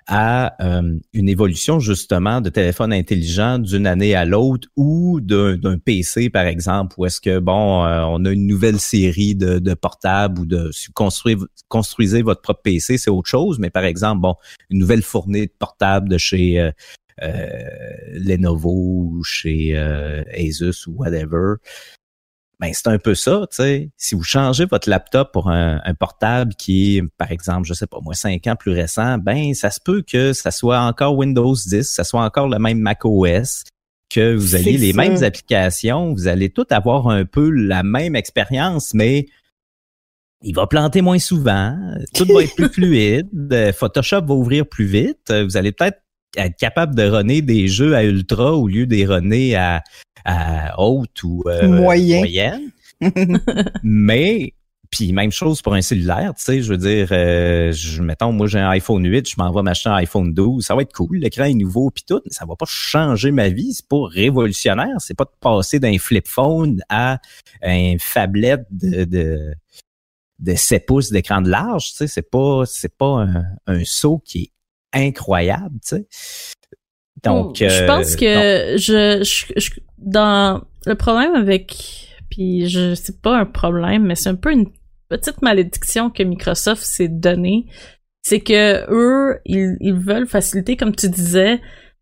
S4: à euh, une évolution justement de téléphone intelligent d'une année à l'autre ou d'un PC par exemple où est-ce que bon euh, on a une nouvelle série de, portables ou de si vous construisez, votre propre PC c'est autre chose mais par exemple bon une nouvelle fournée de portables de chez euh, Lenovo ou chez Asus ou whatever ben c'est un peu ça, tu sais. Si vous changez votre laptop pour un, portable qui est, par exemple, je sais pas moi, cinq ans plus récent, ben ça se peut que ça soit encore Windows 10, ça soit encore le même Mac OS, que vous ayez les mêmes applications, vous allez tout avoir un peu la même expérience, mais il va planter moins souvent, tout va être plus *laughs* fluide, Photoshop va ouvrir plus vite, vous allez peut-être être capable de runner des jeux à ultra au lieu des runner à, à haute ou euh, moyenne. *laughs* Mais puis même chose pour un cellulaire, tu sais, je veux dire, euh, je, mettons, moi j'ai un iPhone 8, je m'en vais m'acheter un iPhone 12, ça va être cool, l'écran est nouveau puis tout, mais ça va pas changer ma vie, c'est pas révolutionnaire, c'est pas de passer d'un flip phone à un phablette de, de, de 7 pouces d'écran de large, tu sais, c'est pas c'est pas un, un saut qui est incroyable, tu sais.
S2: Donc, je pense euh, que je, je, dans le problème avec puis je c'est pas un problème mais c'est un peu une petite malédiction que Microsoft s'est donnée. C'est que eux ils, ils veulent faciliter comme tu disais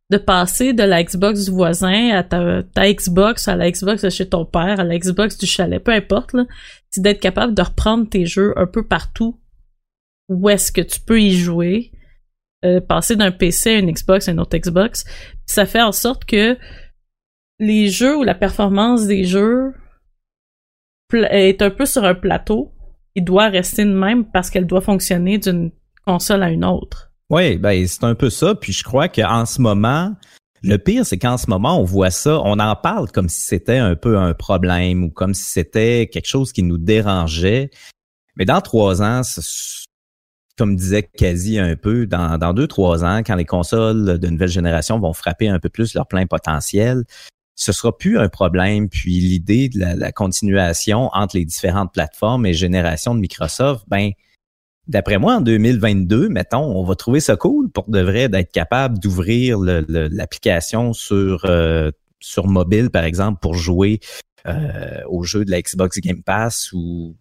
S2: de passer de la Xbox du voisin à ta, ta Xbox à la Xbox de chez ton père à la Xbox du chalet peu importe là. C'est d'être capable de reprendre tes jeux un peu partout où est-ce que tu peux y jouer euh, passer d'un PC à une Xbox à une autre Xbox. Ça fait en sorte que les jeux ou la performance des jeux est un peu sur un plateau. Il doit rester de même parce qu'elle doit fonctionner d'une console à une autre.
S4: Oui, ben c'est un peu ça. Puis je crois qu'en ce moment, le pire, c'est qu'en ce moment, on voit ça, on en parle comme si c'était un peu un problème ou comme si c'était quelque chose qui nous dérangeait. Mais dans trois ans, comme disait quasi un peu, dans, dans deux, trois ans, quand les consoles de nouvelle génération vont frapper un peu plus leur plein potentiel, ce sera plus un problème. Puis l'idée de la, continuation entre les différentes plateformes et générations de Microsoft, ben, d'après moi, en 2022, mettons, on va trouver ça cool pour de vrai d'être capable d'ouvrir l'application sur euh, sur mobile, par exemple, pour jouer euh, aux jeux de la Xbox Game Pass ou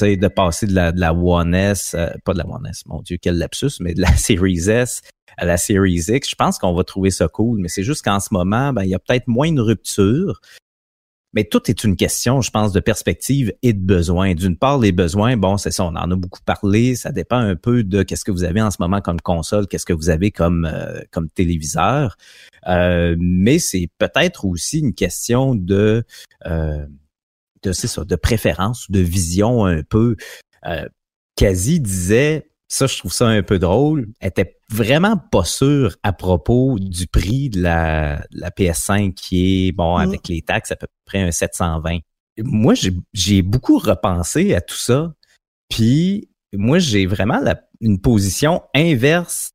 S4: sais, de passer de la, de la One S, euh, pas de la One S, mon Dieu, quel lapsus, mais de la *laughs* Series S à la Series X, je pense qu'on va trouver ça cool. Mais c'est juste qu'en ce moment, ben, il y a peut-être moins de rupture. Mais tout est une question, je pense, de perspective et de besoin. D'une part, les besoins, bon, c'est ça, on en a beaucoup parlé. Ça dépend un peu de qu'est-ce que vous avez en ce moment comme console, qu'est-ce que vous avez comme euh, comme téléviseur. Euh, mais c'est peut-être aussi une question de euh, de c'est ça, de préférence, de vision un peu. Euh, Quasi disait, ça je trouve ça un peu drôle, était vraiment pas sûr à propos du prix de la, la PS5 qui est, bon, mm. avec les taxes, à peu près un 720. Moi, j'ai beaucoup repensé à tout ça. Puis, moi, j'ai vraiment une position inverse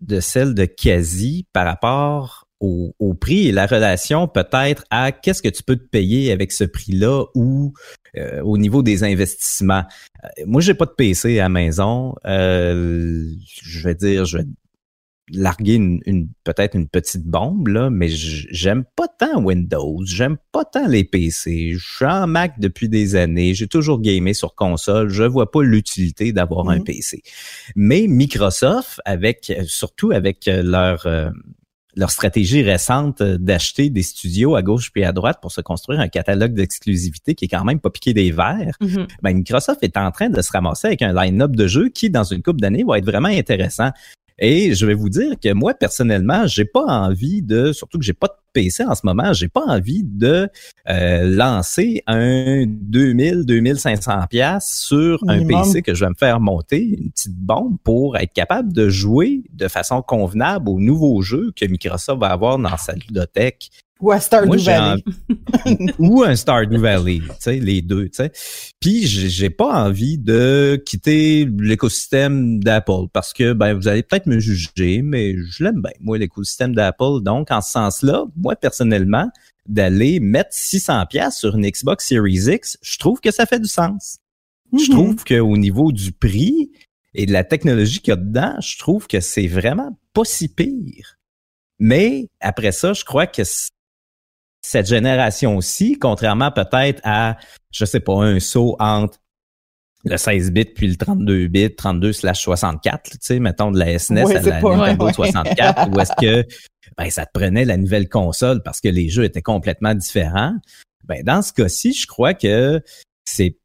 S4: de celle de Quasi par rapport au, prix et la relation peut-être à qu'est-ce que tu peux te payer avec ce prix-là ou euh, au niveau des investissements. Euh, moi, j'ai pas de PC à la maison. Euh, je vais dire, je vais larguer une, peut-être une petite bombe là, mais j'aime pas tant Windows, j'aime pas tant les PC. Je suis en Mac depuis des années, j'ai toujours gamé sur console, je vois pas l'utilité d'avoir un mm-hmm. PC. Mais Microsoft avec surtout avec leur leur stratégie récente euh, d'acheter des studios à gauche puis à droite pour se construire un catalogue d'exclusivité qui est quand même pas piqué des verres,
S2: Mhm.
S4: ben Microsoft est en train de se ramasser avec un line-up de jeux qui, dans une couple d'années, va être vraiment intéressant. Et je vais vous dire que moi, personnellement, j'ai pas envie de, surtout que j'ai pas de PC en ce moment, j'ai pas envie de euh, lancer un 2000, 2500 pièces sur un. PC que je vais me faire monter, une petite bombe pour être capable de jouer de façon convenable aux nouveaux jeux que Microsoft va avoir dans sa ludothèque
S3: Ou à Stardew Valley.
S4: ou un Stardew Valley, *laughs* tu sais, les deux, tu sais. Puis j'ai pas envie de quitter l'écosystème d'Apple parce que ben vous allez peut-être me juger, mais je l'aime bien moi l'écosystème d'Apple. Donc en ce sens-là, moi personnellement, d'aller mettre 600 pièces sur une Xbox Series X, je trouve que ça fait du sens. Je
S3: Mhm.
S4: trouve qu'au niveau du prix et de la technologie qu'il y a dedans, je trouve que c'est vraiment pas si pire. Mais après ça, je crois que cette génération-ci, contrairement peut-être à, je sais pas, un saut entre le 16 bits puis le 32 bits, 32 slash 64, tu sais, mettons de la SNES
S3: Ouais,
S4: à la
S3: pas-
S4: Nintendo
S3: ouais.
S4: 64, où est-ce que ben, ça te prenait la nouvelle console parce que les jeux étaient complètement différents. Ben, dans ce cas-ci, je crois que c'est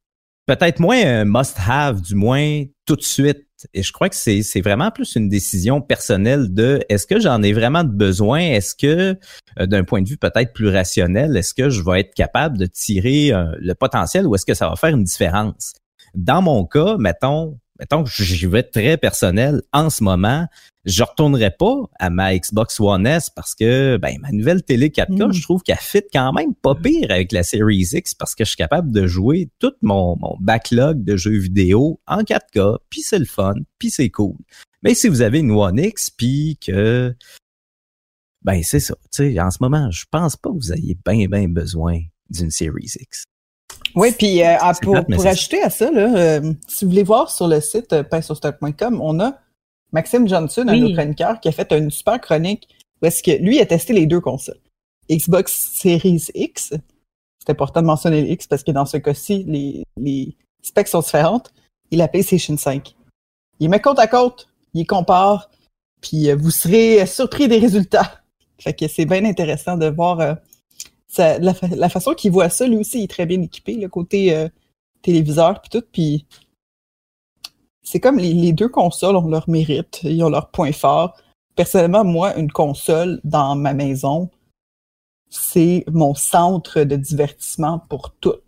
S4: peut-être moins un must-have, du moins tout de suite. Et je crois que c'est c'est vraiment plus une décision personnelle de est-ce que j'en ai vraiment besoin? Est-ce que, euh, d'un point de vue peut-être plus rationnel, est-ce que je vais être capable de tirer euh, le potentiel ou est-ce que ça va faire une différence? Dans mon cas, mettons, mettons que j'y vais très personnel en ce moment, je retournerai pas à ma Xbox One S parce que ben ma nouvelle télé 4K,
S3: Mm.
S4: je trouve qu'elle fit quand même pas pire avec la Series X parce que je suis capable de jouer tout mon, mon backlog de jeux vidéo en 4K, puis c'est le fun, puis c'est cool. Mais si vous avez une One X puis que ben c'est ça, tu sais, en ce moment, je pense pas que vous ayez bien bien besoin d'une Series X.
S3: Oui, puis euh, ah, pour,
S4: plate,
S3: pour ajouter à ça, là, euh, si vous voulez voir sur le site euh, pinceaustock.com, on a Maxime Johnson, un
S2: Oui.
S3: nos chroniqueurs, qui a fait une super chronique où est-ce que lui a testé les deux consoles. Xbox Series X. C'est important de mentionner le X parce que dans ce cas-ci, les, les specs sont différentes. Et la PlayStation 5. Il met côte à côte, il compare, puis euh, vous serez surpris des résultats. Fait que c'est bien intéressant de voir euh, la, fa- la façon qu'il voit ça, lui aussi, il est très bien équipé, le côté euh, téléviseur puis tout, puis c'est comme les, deux consoles ont leur mérite, ils ont leur point fort. Personnellement, moi, une console dans ma maison, c'est mon centre de divertissement pour tout.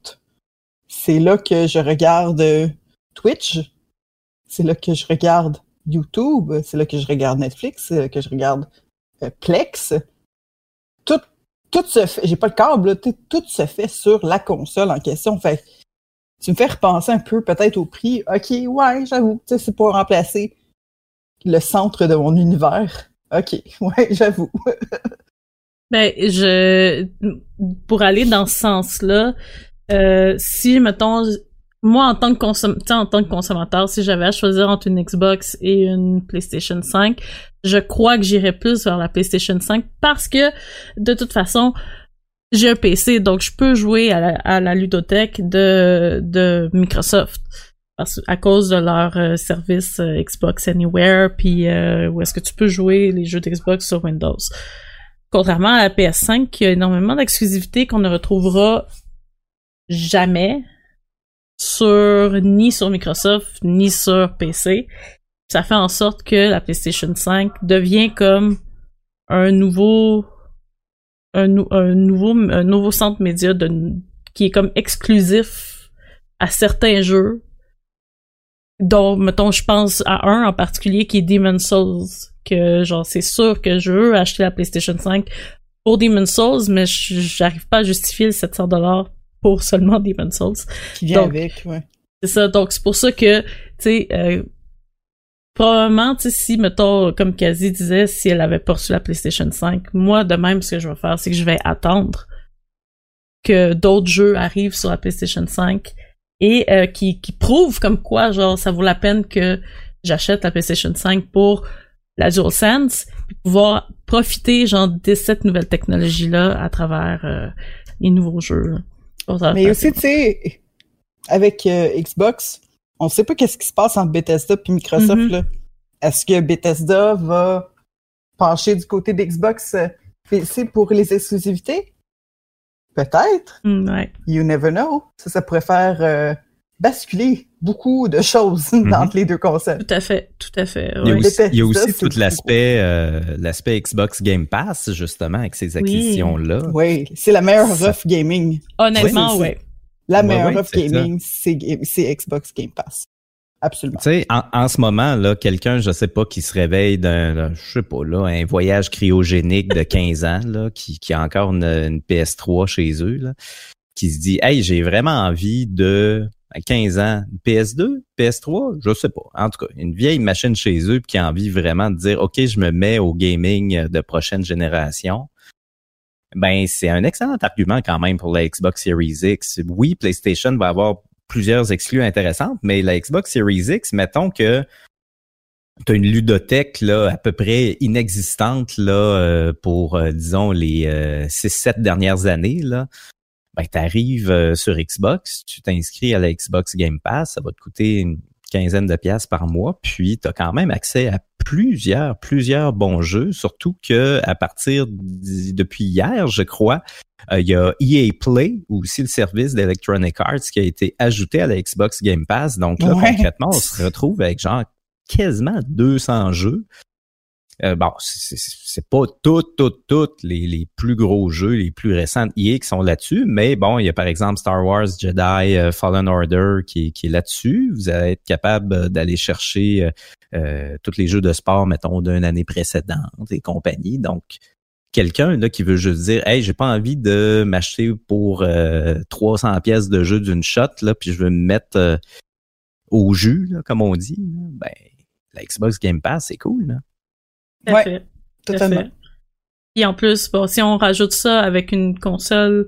S3: C'est là que je regarde euh, Twitch, c'est là que je regarde YouTube, c'est là que je regarde Netflix, c'est là que je regarde euh, Plex. Tout, se fait, j'ai pas le câble, là, tout, se fait sur la console en question. Fait tu me fais repenser un peu peut-être au prix. Ok, ouais, j'avoue, c'est pour remplacer le centre de mon univers. Ok, *laughs* ouais, j'avoue. *laughs*
S2: Ben, je, pour aller dans ce sens-là, euh, si, mettons, moi, en tant que consom- en tant que consommateur, si j'avais à choisir entre une Xbox et une PlayStation 5, je crois que j'irais plus vers la PlayStation 5 parce que, de toute façon, j'ai un PC, donc je peux jouer à la, à la ludothèque de, Microsoft. À cause de leur euh, service euh, Xbox Anywhere, puis euh, où est-ce que tu peux jouer les jeux d'Xbox sur Windows. Contrairement à la PS5, qui a énormément d'exclusivités qu'on ne retrouvera jamais sur ni sur Microsoft ni sur PC. Ça fait en sorte que la PlayStation 5 devient comme un nouveau un, nou- un nouveau nouveau centre média qui est comme exclusif à certains jeux dont mettons je pense à un en particulier qui est Demon's Souls que genre c'est sûr que je veux acheter la PlayStation 5 pour Demon's Souls mais j'arrive pas à justifier les 700 dollars pour seulement Demon's Souls
S3: Qui vient
S2: Donc,
S3: avec, ouais.
S2: c'est ça, donc c'est pour ça que, tu sais, euh, probablement, tu si, mettons, comme Kazi disait, si elle avait pas reçu la PlayStation 5, moi, de même, ce que je vais faire, c'est que je vais attendre que d'autres jeux arrivent sur la PlayStation 5 et euh, qui, qui prouvent comme quoi, genre, ça vaut la peine que j'achète la PlayStation 5 pour la DualSense, puis pouvoir profiter, genre, de cette nouvelle technologie-là à travers euh, les nouveaux jeux.
S3: Mais aussi, tu sais, avec euh, Xbox, on sait pas qu'est-ce qui se passe entre Bethesda et Microsoft.
S2: Mhm.
S3: là. Est-ce que Bethesda va pencher du côté d'Xbox euh, PC pour les exclusivités? Peut-être.
S2: Mm, ouais.
S3: You never know. Ça, ça pourrait faire euh, basculer beaucoup de choses *laughs* entre les deux consoles.
S2: Tout à fait, tout à fait.
S4: Il y a aussi, il y a aussi
S3: Ça, c'est
S4: tout l'aspect euh, l'aspect Xbox Game Pass, justement, avec ces acquisitions-là.
S3: Oui, c'est la meilleure
S4: Ça-
S3: offre gaming.
S2: Honnêtement,
S3: Ouais,
S2: ouais.
S3: La
S4: Ouais,
S3: meilleure
S4: ouais,
S3: offre gaming, c'est Xbox Game Pass. Absolument.
S4: Tu sais, en, en ce moment, là, quelqu'un, je sais pas, qui se réveille d'un, d'un- je sais pas, là, un voyage cryogénique de 15 ans, là, qui, qui a encore une, une PS3 chez eux, là, qui se dit, hey, j'ai vraiment envie de, à 15 ans, une PS2, PS3, je sais pas. En tout cas, une vieille machine chez eux, qui a envie vraiment de dire, OK, je me mets au gaming de prochaine génération. Ben, c'est un excellent argument quand même pour la Xbox Series X. Oui, PlayStation va avoir plusieurs exclus intéressantes, mais la Xbox Series X, mettons que tu as une ludothèque là, à peu près inexistante là, euh, pour, euh, disons, les 6-7 dernières années. Là. Ben, tu arrives sur Xbox, tu t'inscris à la Xbox Game Pass, ça va te coûter une quinzaine de pièces par mois, puis tu as quand même accès à plusieurs, plusieurs bons jeux, surtout que à partir depuis hier, je crois, euh, il y a EA Play, ou aussi le service d'Electronic Arts qui a été ajouté à la Xbox Game Pass. Donc là,
S3: Ouais.
S4: concrètement, on se retrouve avec genre quasiment 200 jeux. Euh, bon, c'est- pas toutes, toutes, toutes les, les plus gros jeux, les plus récents EA qui sont là-dessus, mais bon, il y a par exemple Star Wars Jedi euh, Fallen Order qui, qui est là-dessus. Vous allez être capable euh, d'aller chercher euh, euh, tous les jeux de sport, mettons, d'une année précédente et compagnie. Donc, quelqu'un là qui veut juste dire hey j'ai pas envie de m'acheter pour euh, 300 pièces de jeu d'une shot là puis je veux me mettre euh, au jus là, comme on dit là, ben la Xbox Game Pass c'est cool là.
S2: Tout à
S3: Ouais,
S2: fait. Tout à
S3: Totalement.
S2: fait. Et en plus, bon, si on rajoute ça avec une console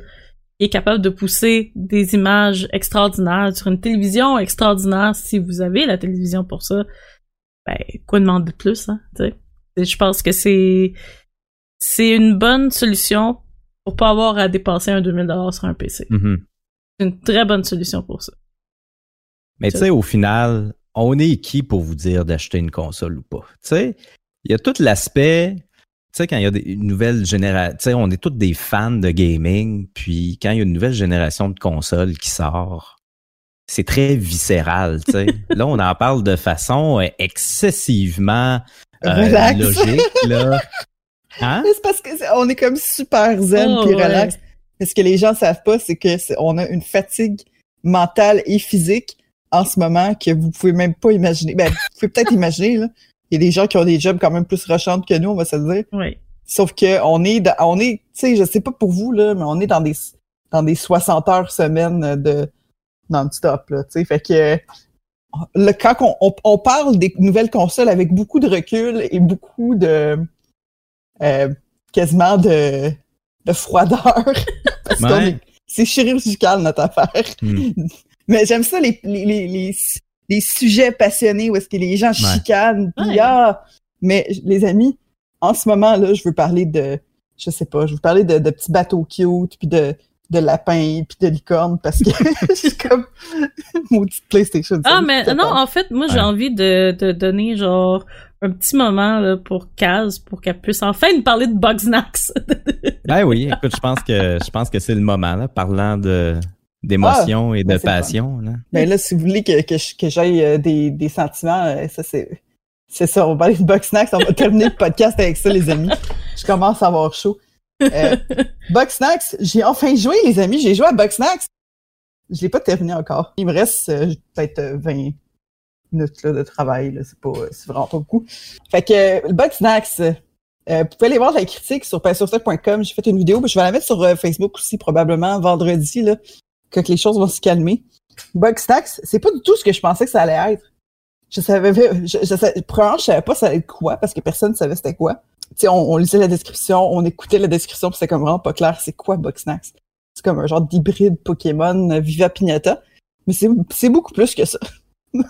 S2: qui est capable de pousser des images extraordinaires sur une télévision extraordinaire, si vous avez la télévision pour ça, ben, quoi demander de plus, hein, tu sais? Et Je pense que c'est, c'est une bonne solution pour pas avoir à dépasser un 2000 sur un PC.
S4: Mhm.
S2: C'est une très bonne solution pour ça.
S4: mais tu sais au final on est qui pour vous dire d'acheter une console ou pas tu sais? Il y a tout l'aspect tu sais quand il y a des, une nouvelle génération tu sais on est tous des fans de gaming puis quand il y a une nouvelle génération de consoles qui sort c'est très viscéral, tu sais. *laughs* Là, on en parle de façon euh, excessivement euh, logique, là. Hein?
S3: C'est parce que on est comme super zen
S2: Oh,
S3: puis
S2: ouais.
S3: relax. Mais ce que les gens savent pas, c'est que on a une fatigue mentale et physique en ce moment que vous pouvez même pas imaginer. Ben, vous pouvez peut-être *laughs* imaginer, là. Il y a des gens qui ont des jobs quand même plus rushantes que nous, on va se le dire.
S2: Oui.
S3: Sauf que on est, dans- on est, tu sais, je sais pas pour vous, là, mais on est dans des, dans des 60 heures semaine de non-stop, là, tu sais. Fait que, le, quand on, on, on parle des nouvelles consoles avec beaucoup de recul et beaucoup de, euh, quasiment de, de froideur, *laughs* parce qu'on
S4: Ouais.
S3: est, c'est chirurgical notre affaire.
S4: Hmm.
S3: Mais j'aime ça les, les, les, les, les sujets passionnés où est-ce que les gens chicanent. puis
S2: Ouais.
S3: ah, mais les amis, en ce moment là, je veux parler de, je sais pas, je veux parler de, de petits bateaux cute, puis de de lapins, puis de licornes, parce que *laughs* je suis comme *laughs* maudite PlayStation.
S2: Ah, mais non, en fait, moi, j'ai
S4: Ouais.
S2: envie de, de donner, genre, un petit moment, là, pour Kaz, pour qu'elle puisse enfin nous parler de Bugsnax. *laughs*
S4: Ben oui, écoute, je pense que je pense que c'est le moment, là, parlant de d'émotion et de
S3: ben, c'est
S4: passion. Là.
S3: Mais là, si vous voulez que, que, que j'aille euh, des, des sentiments, euh, ça c'est. C'est ça, on va parler de Bugsnax, on va terminer le podcast avec ça, les amis. Je commence à avoir chaud. Euh, Bugsnax, j'ai enfin joué, les amis, j'ai joué à Bugsnax. Je l'ai pas terminé encore. Il me reste euh, peut-être euh, 20 minutes là, de travail, là. C'est pas euh, c'est vraiment pas beaucoup. Fait que euh, le Bugsnax, euh, euh, vous pouvez aller voir la critique sur passionstep.com. J'ai fait une vidéo, mais je vais la mettre sur euh, Facebook aussi probablement vendredi, là, quand les choses vont se calmer. Bugsnax, c'est pas du tout ce que je pensais que ça allait être. Je savais, je, je, probablement, je savais pas ça allait être quoi, parce que personne ne savait c'était quoi. Tu sais, on, on lisait la description, on écoutait la description, puis c'était comme vraiment pas clair, c'est quoi Bugsnax? C'est comme un genre d'hybride Pokémon euh, Viva Pignata. Mais c'est, beaucoup plus que ça. *laughs*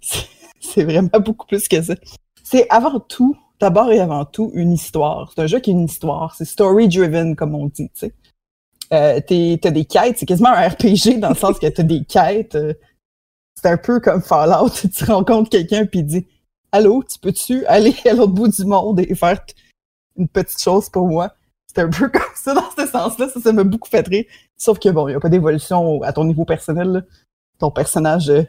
S3: c'est, vraiment beaucoup plus que ça. C'est avant tout, d'abord et avant tout, une histoire. C'est un jeu qui est une histoire. C'est story-driven, comme on dit, tu sais. Euh, t'as des quêtes, c'est quasiment un RPG dans le sens que t'as des quêtes. euh, c'est un peu comme Fallout, *laughs* tu rencontres quelqu'un puis il dit Allô, tu peux-tu aller à l'autre bout du monde et faire une petite chose pour moi? C'est un peu *laughs* comme ça dans ce sens-là. Ça, ça m'a beaucoup fait rire. Sauf que bon, il n'y a pas d'évolution à ton niveau personnel. là. Ton personnage, euh,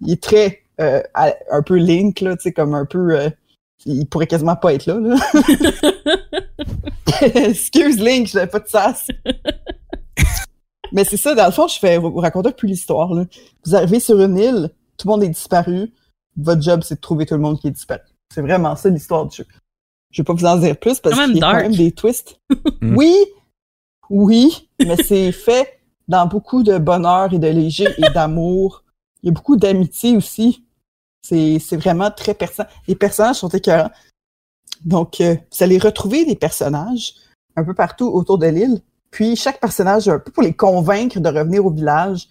S3: il est très euh, un peu Link, là, tu sais, comme un peu. euh, il pourrait quasiment pas être là. là. *laughs* *laughs* Excuse Link, j'avais pas de sas. *laughs* Mais c'est ça, dans le fond, je fais vous raconter un peu l'histoire. là. Vous arrivez sur une île, tout le monde est disparu. Votre job, c'est de trouver tout le monde qui est disparu. C'est vraiment ça l'histoire du jeu. Je vais pas vous en dire plus parce qu'il y a quand même des twists. *laughs*
S4: Mm.
S3: oui, oui, mais c'est fait dans beaucoup de bonheur et de léger et d'amour. Il y a beaucoup d'amitié aussi. C'est c'est vraiment très personnel. Les personnages sont écœurants. Donc, euh, vous allez retrouver des personnages un peu partout autour de l'île. Puis, chaque personnage, un peu pour les convaincre de revenir au village,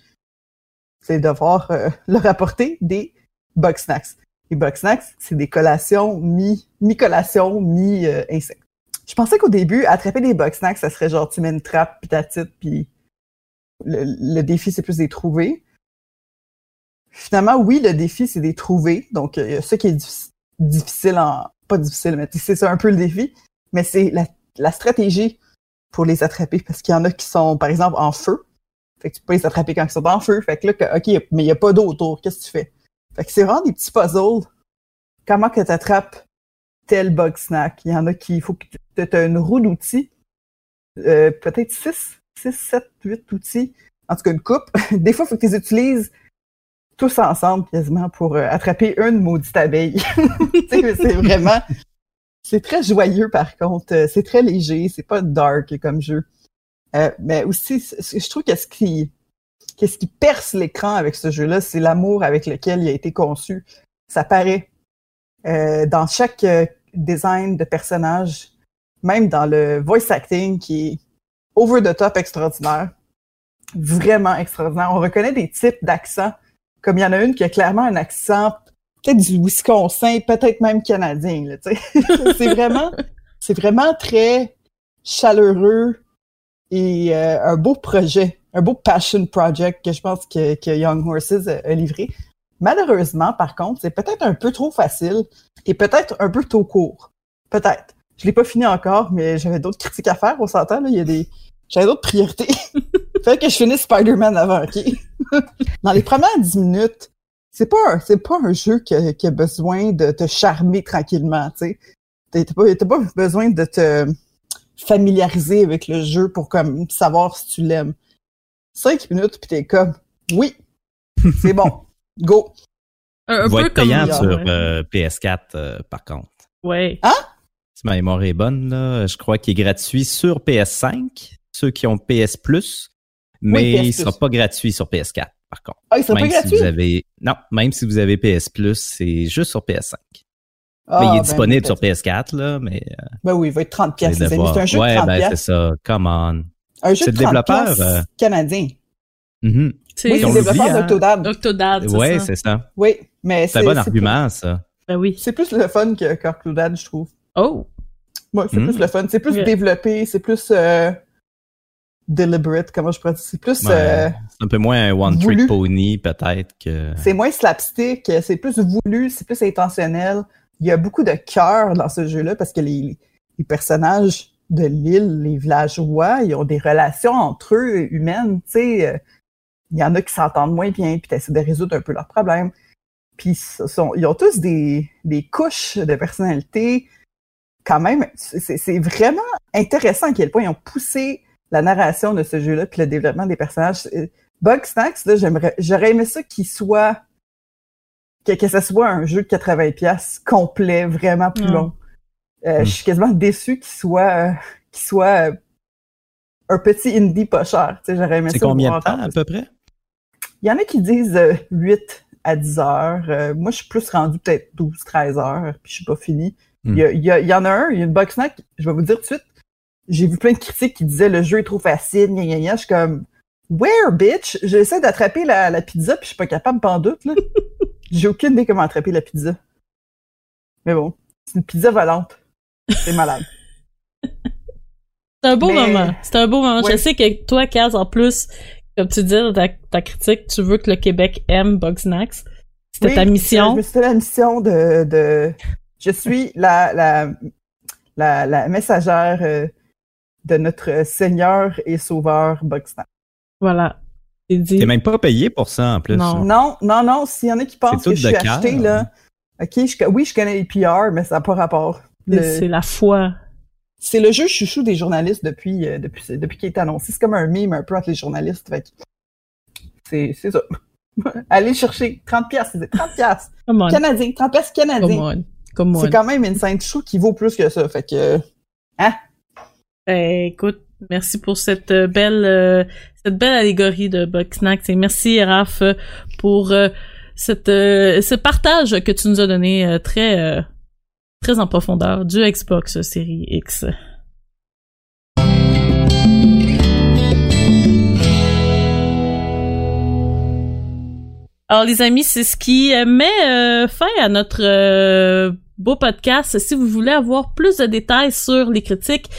S3: c'est devoir euh, *laughs* leur apporter des bug snacks. Les bug snacks, c'est des collations mi- mi-collation, mi-insectes. Je pensais qu'au début, attraper des bug snacks, ça serait genre tu mets une trappe, puis titre, puis le, le défi, c'est plus des trouver. Finalement, oui, le défi, c'est des trouver. Donc, euh, a ça qui est diffi- difficile en... Pas difficile, mais c'est ça un peu le défi. Mais c'est la, la stratégie pour les attraper, parce qu'il y en a qui sont, par exemple, en feu. Fait que tu peux les attraper quand ils sont en feu. Fait que là, OK, mais il n'y a pas d'eau autour. Qu'est-ce que tu fais? Fait que c'est vraiment des petits puzzles. Comment que tu attrapes tel bug snack? Il y en a qui, il faut que tu aies une roue d'outils. Euh, peut-être 6, 6, 7, 8 outils. En tout cas, une coupe. *laughs* Des fois, il faut que tu les utilises tous ensemble quasiment pour euh, attraper une maudite abeille. *laughs* C'est vraiment... C'est très joyeux par contre. Euh, C'est très léger. C'est pas dark comme jeu. Euh, mais aussi, je trouve que ce qui, qu'est-ce qui perce l'écran avec ce jeu-là, c'est l'amour avec lequel il a été conçu. Ça paraît euh, dans chaque euh, design de personnage, même dans le voice acting qui est over the top extraordinaire, vraiment extraordinaire. On reconnaît des types d'accents, comme il y en a une qui a clairement un accent peut-être du Wisconsin, peut-être même canadien. *laughs* C'est vraiment, c'est vraiment très chaleureux et euh, un beau projet, un beau passion project que je pense que, que Young Horses a, a livré. Malheureusement, par contre, c'est peut-être un peu trop facile et peut-être un peu trop court. Peut-être. Je l'ai pas fini encore, mais j'avais d'autres critiques à faire, on s'entend, là. Il y a des. J'avais d'autres priorités. *laughs* Fait que je finisse Spider-Man avant, OK? *laughs* Dans les premières 10 minutes, c'est pas un, c'est pas un jeu qui a, qui a besoin de te charmer tranquillement, tu sais. T'as t'as pas, t'as pas besoin de te familiariser avec le jeu pour comme savoir si tu l'aimes. Cinq minutes, puis t'es comme, oui, *laughs* c'est bon, go.
S2: Un, un
S4: va
S2: peu
S4: être
S2: comme
S4: payant sur
S2: ouais.
S4: euh, PS4, euh, par contre.
S2: Ouais.
S4: Si ma mémoire est bonne, là, je crois qu'il est gratuit sur PS5, ceux qui ont PS Plus, mais il sera
S3: Plus.
S4: pas gratuit sur PS4, par contre.
S3: Ah, il serait pas
S4: Même si
S3: gratuit?
S4: vous avez, non, même si vous avez PS Plus, c'est juste sur PS5.
S3: Ah,
S4: mais il est
S3: ben,
S4: disponible sur
S3: peut-être.
S4: PS4, là, mais euh,
S3: Ben oui, il va être 30
S4: vous
S3: pièces,
S4: allez
S3: les amis. C'est un jeu
S4: ouais,
S3: de 30
S4: ben, c'est
S3: pièces.
S4: ça. Come on.
S3: Un jeu
S4: c'est
S3: de
S4: le
S3: 30
S4: développeur,
S3: pièces
S4: euh,
S3: canadien.
S4: Mhm.
S2: C'est
S3: Oui, le développeur
S4: hein.
S3: d'Octodad.
S2: Octodad, c'est
S4: Ouais,
S2: ça.
S4: c'est ça.
S3: Oui, mais
S4: C'est un bon
S3: c'est
S4: argument, ça.
S2: Ben oui.
S3: plus- C'est plus le fun que qu'Octodad, je trouve.
S2: Oh.
S3: Ouais, c'est
S4: Hmm.
S3: plus le fun. C'est plus développé, c'est plus euh, deliberate, comment je pourrais dire? C'est plus...
S4: Ouais,
S3: euh,
S4: c'est un peu moins un One
S3: voulu.
S4: Trick Pony, peut-être que.
S3: c'est moins slapstick, c'est plus voulu, c'est plus intentionnel. Il y a beaucoup de cœur dans ce jeu-là parce que les, les personnages de l'île, les villageois, ils ont des relations entre eux humaines, tu sais. euh, Il y en a qui s'entendent moins bien, puis t'essaies de résoudre un peu leurs problèmes. Puis ce sont, ils ont tous des, des couches de personnalité. Quand même, c'est c'est vraiment intéressant à quel point ils ont poussé la narration de ce jeu-là, puis le développement des personnages. Bug Snacks, là, j'aimerais, j'aurais aimé ça qu'il soit, que, que ce soit un jeu de 80 pièces complet, vraiment plus
S2: Mm.
S3: long. Euh,
S4: Mm.
S3: Je suis quasiment déçu qu'il soit, euh, qu'il soit euh, un petit indie pas cher. Tu sais, j'aurais aimé
S4: C'est
S3: ça
S4: combien de temps, à peu près?
S3: il y en a qui disent euh, 8 à 10 heures. Euh, moi, je suis plus rendu peut-être 12, 13 heures, puis je suis pas fini.
S4: Hmm.
S3: Il, y a- il y, a- il y en a un, il y a une box snack, je vais vous dire tout de suite. J'ai vu plein de critiques qui disaient le jeu est trop facile, gna gna gna. Je suis comme, where, bitch? J'essaie d'attraper la, la pizza, puis je suis pas capable, pas en doute, là. *laughs* J'ai aucune idée comment attraper la pizza. Mais bon, c'est une pizza volante. C'est malade. *laughs*
S2: C'est un beau
S3: Mais-
S2: moment. C'est un beau moment.
S3: Ouais.
S2: Je sais que toi, Kaz, en plus, comme tu dis dans ta, ta critique, tu veux que le Québec aime Bugsnax. C'était
S3: Oui,
S2: ta mission.
S3: Fait la mission de, de je suis la, la, la, la messagère euh, de notre Seigneur et Sauveur Bugsnax.
S2: Voilà.
S4: T'es même pas payé pour ça, en plus.
S2: Non.
S3: Non, non, non, s'il y en a qui pensent que je suis
S4: cœur.
S3: acheté, là, ok, je- oui, je connais les PR, mais ça n'a pas rapport. Le-
S2: C'est la foi.
S3: C'est le jeu chouchou des journalistes depuis, euh, depuis, depuis qu'il est annoncé. C'est comme un meme un peu entre les journalistes. fait que C'est c'est ça. *laughs* Allez chercher 30 pièces, c'est 30 pièces. *laughs*
S2: Come on.
S3: Canadien, 30 pièces
S2: Come
S3: canadiens. C'est quand même une scène chou qui vaut plus que ça. Fait que
S2: Ben, écoute, merci pour cette euh, belle, euh, cette belle allégorie de Bugsnax et merci Raph euh, pour euh, cette, euh, ce partage que tu nous as donné euh, très, très en profondeur du Xbox Series X. Alors les amis, c'est ce qui euh, met euh, fin à notre euh, beau podcast. Si vous voulez avoir plus de détails sur les critiques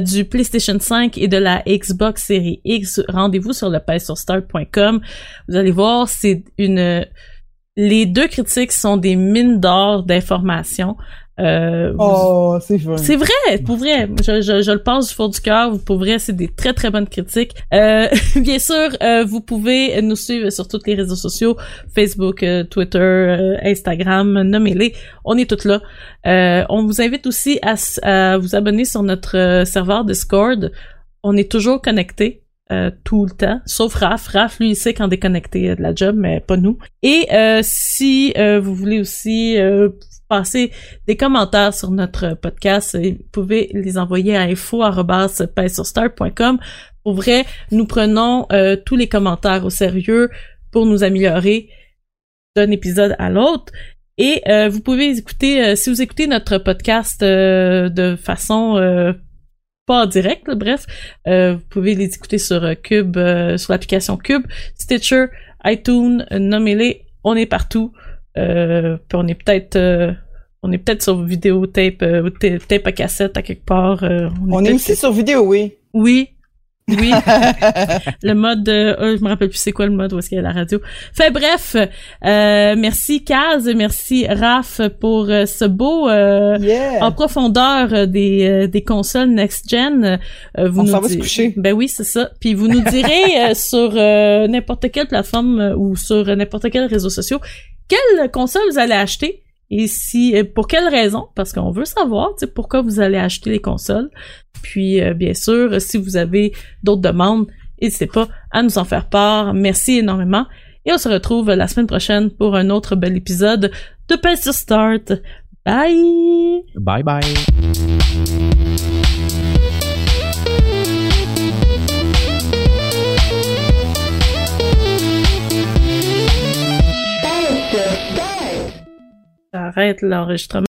S2: du PlayStation 5 et de la Xbox Series X, rendez-vous sur le start.com. Vous allez voir, c'est une les deux critiques sont des mines d'or d'informations. Euh,
S3: Oh, c'est fun.
S2: c'est vrai, pour vrai. Je, je, je le pense du fond du cœur. Pour vrai, c'est des très très bonnes critiques. Euh, *laughs* bien sûr, euh, vous pouvez nous suivre sur tous les réseaux sociaux, Facebook, euh, Twitter, euh, Instagram, nommez-les. On est toutes là. Euh, on vous invite aussi à, à vous abonner sur notre serveur Discord. On est toujours connectés. euh, tout le temps, sauf Raph. Raph, lui, il sait quand déconnecter euh, de la job, mais pas nous. Et euh, si euh, vous voulez aussi euh, passer des commentaires sur notre podcast, euh, vous pouvez les envoyer à info@paysourstar.com. Pour vrai, nous prenons euh, tous les commentaires au sérieux pour nous améliorer d'un épisode à l'autre. Et euh, vous pouvez écouter, euh, si vous écoutez notre podcast euh, de façon pas en direct, bref, vous pouvez les écouter sur Cube, sur l'application Cube, Stitcher, iTunes, nommez-les, on est partout. Euh, puis on est peut-être euh, on est peut-être sur vidéotape euh, tape à cassette à quelque part. euh,
S3: On est aussi sur vidéo, oui.
S2: Oui. Oui, *laughs* le mode de... oh, je me rappelle plus c'est quoi le mode où est-ce qu'il y a la radio. Fait bref, euh, merci Kaz, merci Raph pour euh, ce beau euh,
S3: Yeah.
S2: en profondeur euh, des, euh, des consoles next-gen. Euh, vous
S3: On
S2: nous
S3: s'en va se coucher.
S2: Ben oui, c'est ça. Puis vous nous direz euh, sur euh, n'importe quelle plateforme euh, ou sur euh, n'importe quel réseau social quelle console vous allez acheter et si euh, pour quelle raison? Parce qu'on veut savoir pourquoi vous allez acheter les consoles. Puis euh, bien sûr, si vous avez d'autres demandes, n'hésitez pas à nous en faire part. Merci énormément et on se retrouve la semaine prochaine pour un autre bel épisode de Pulse Start. Bye.
S4: Bye bye.
S2: Arrête l'enregistrement.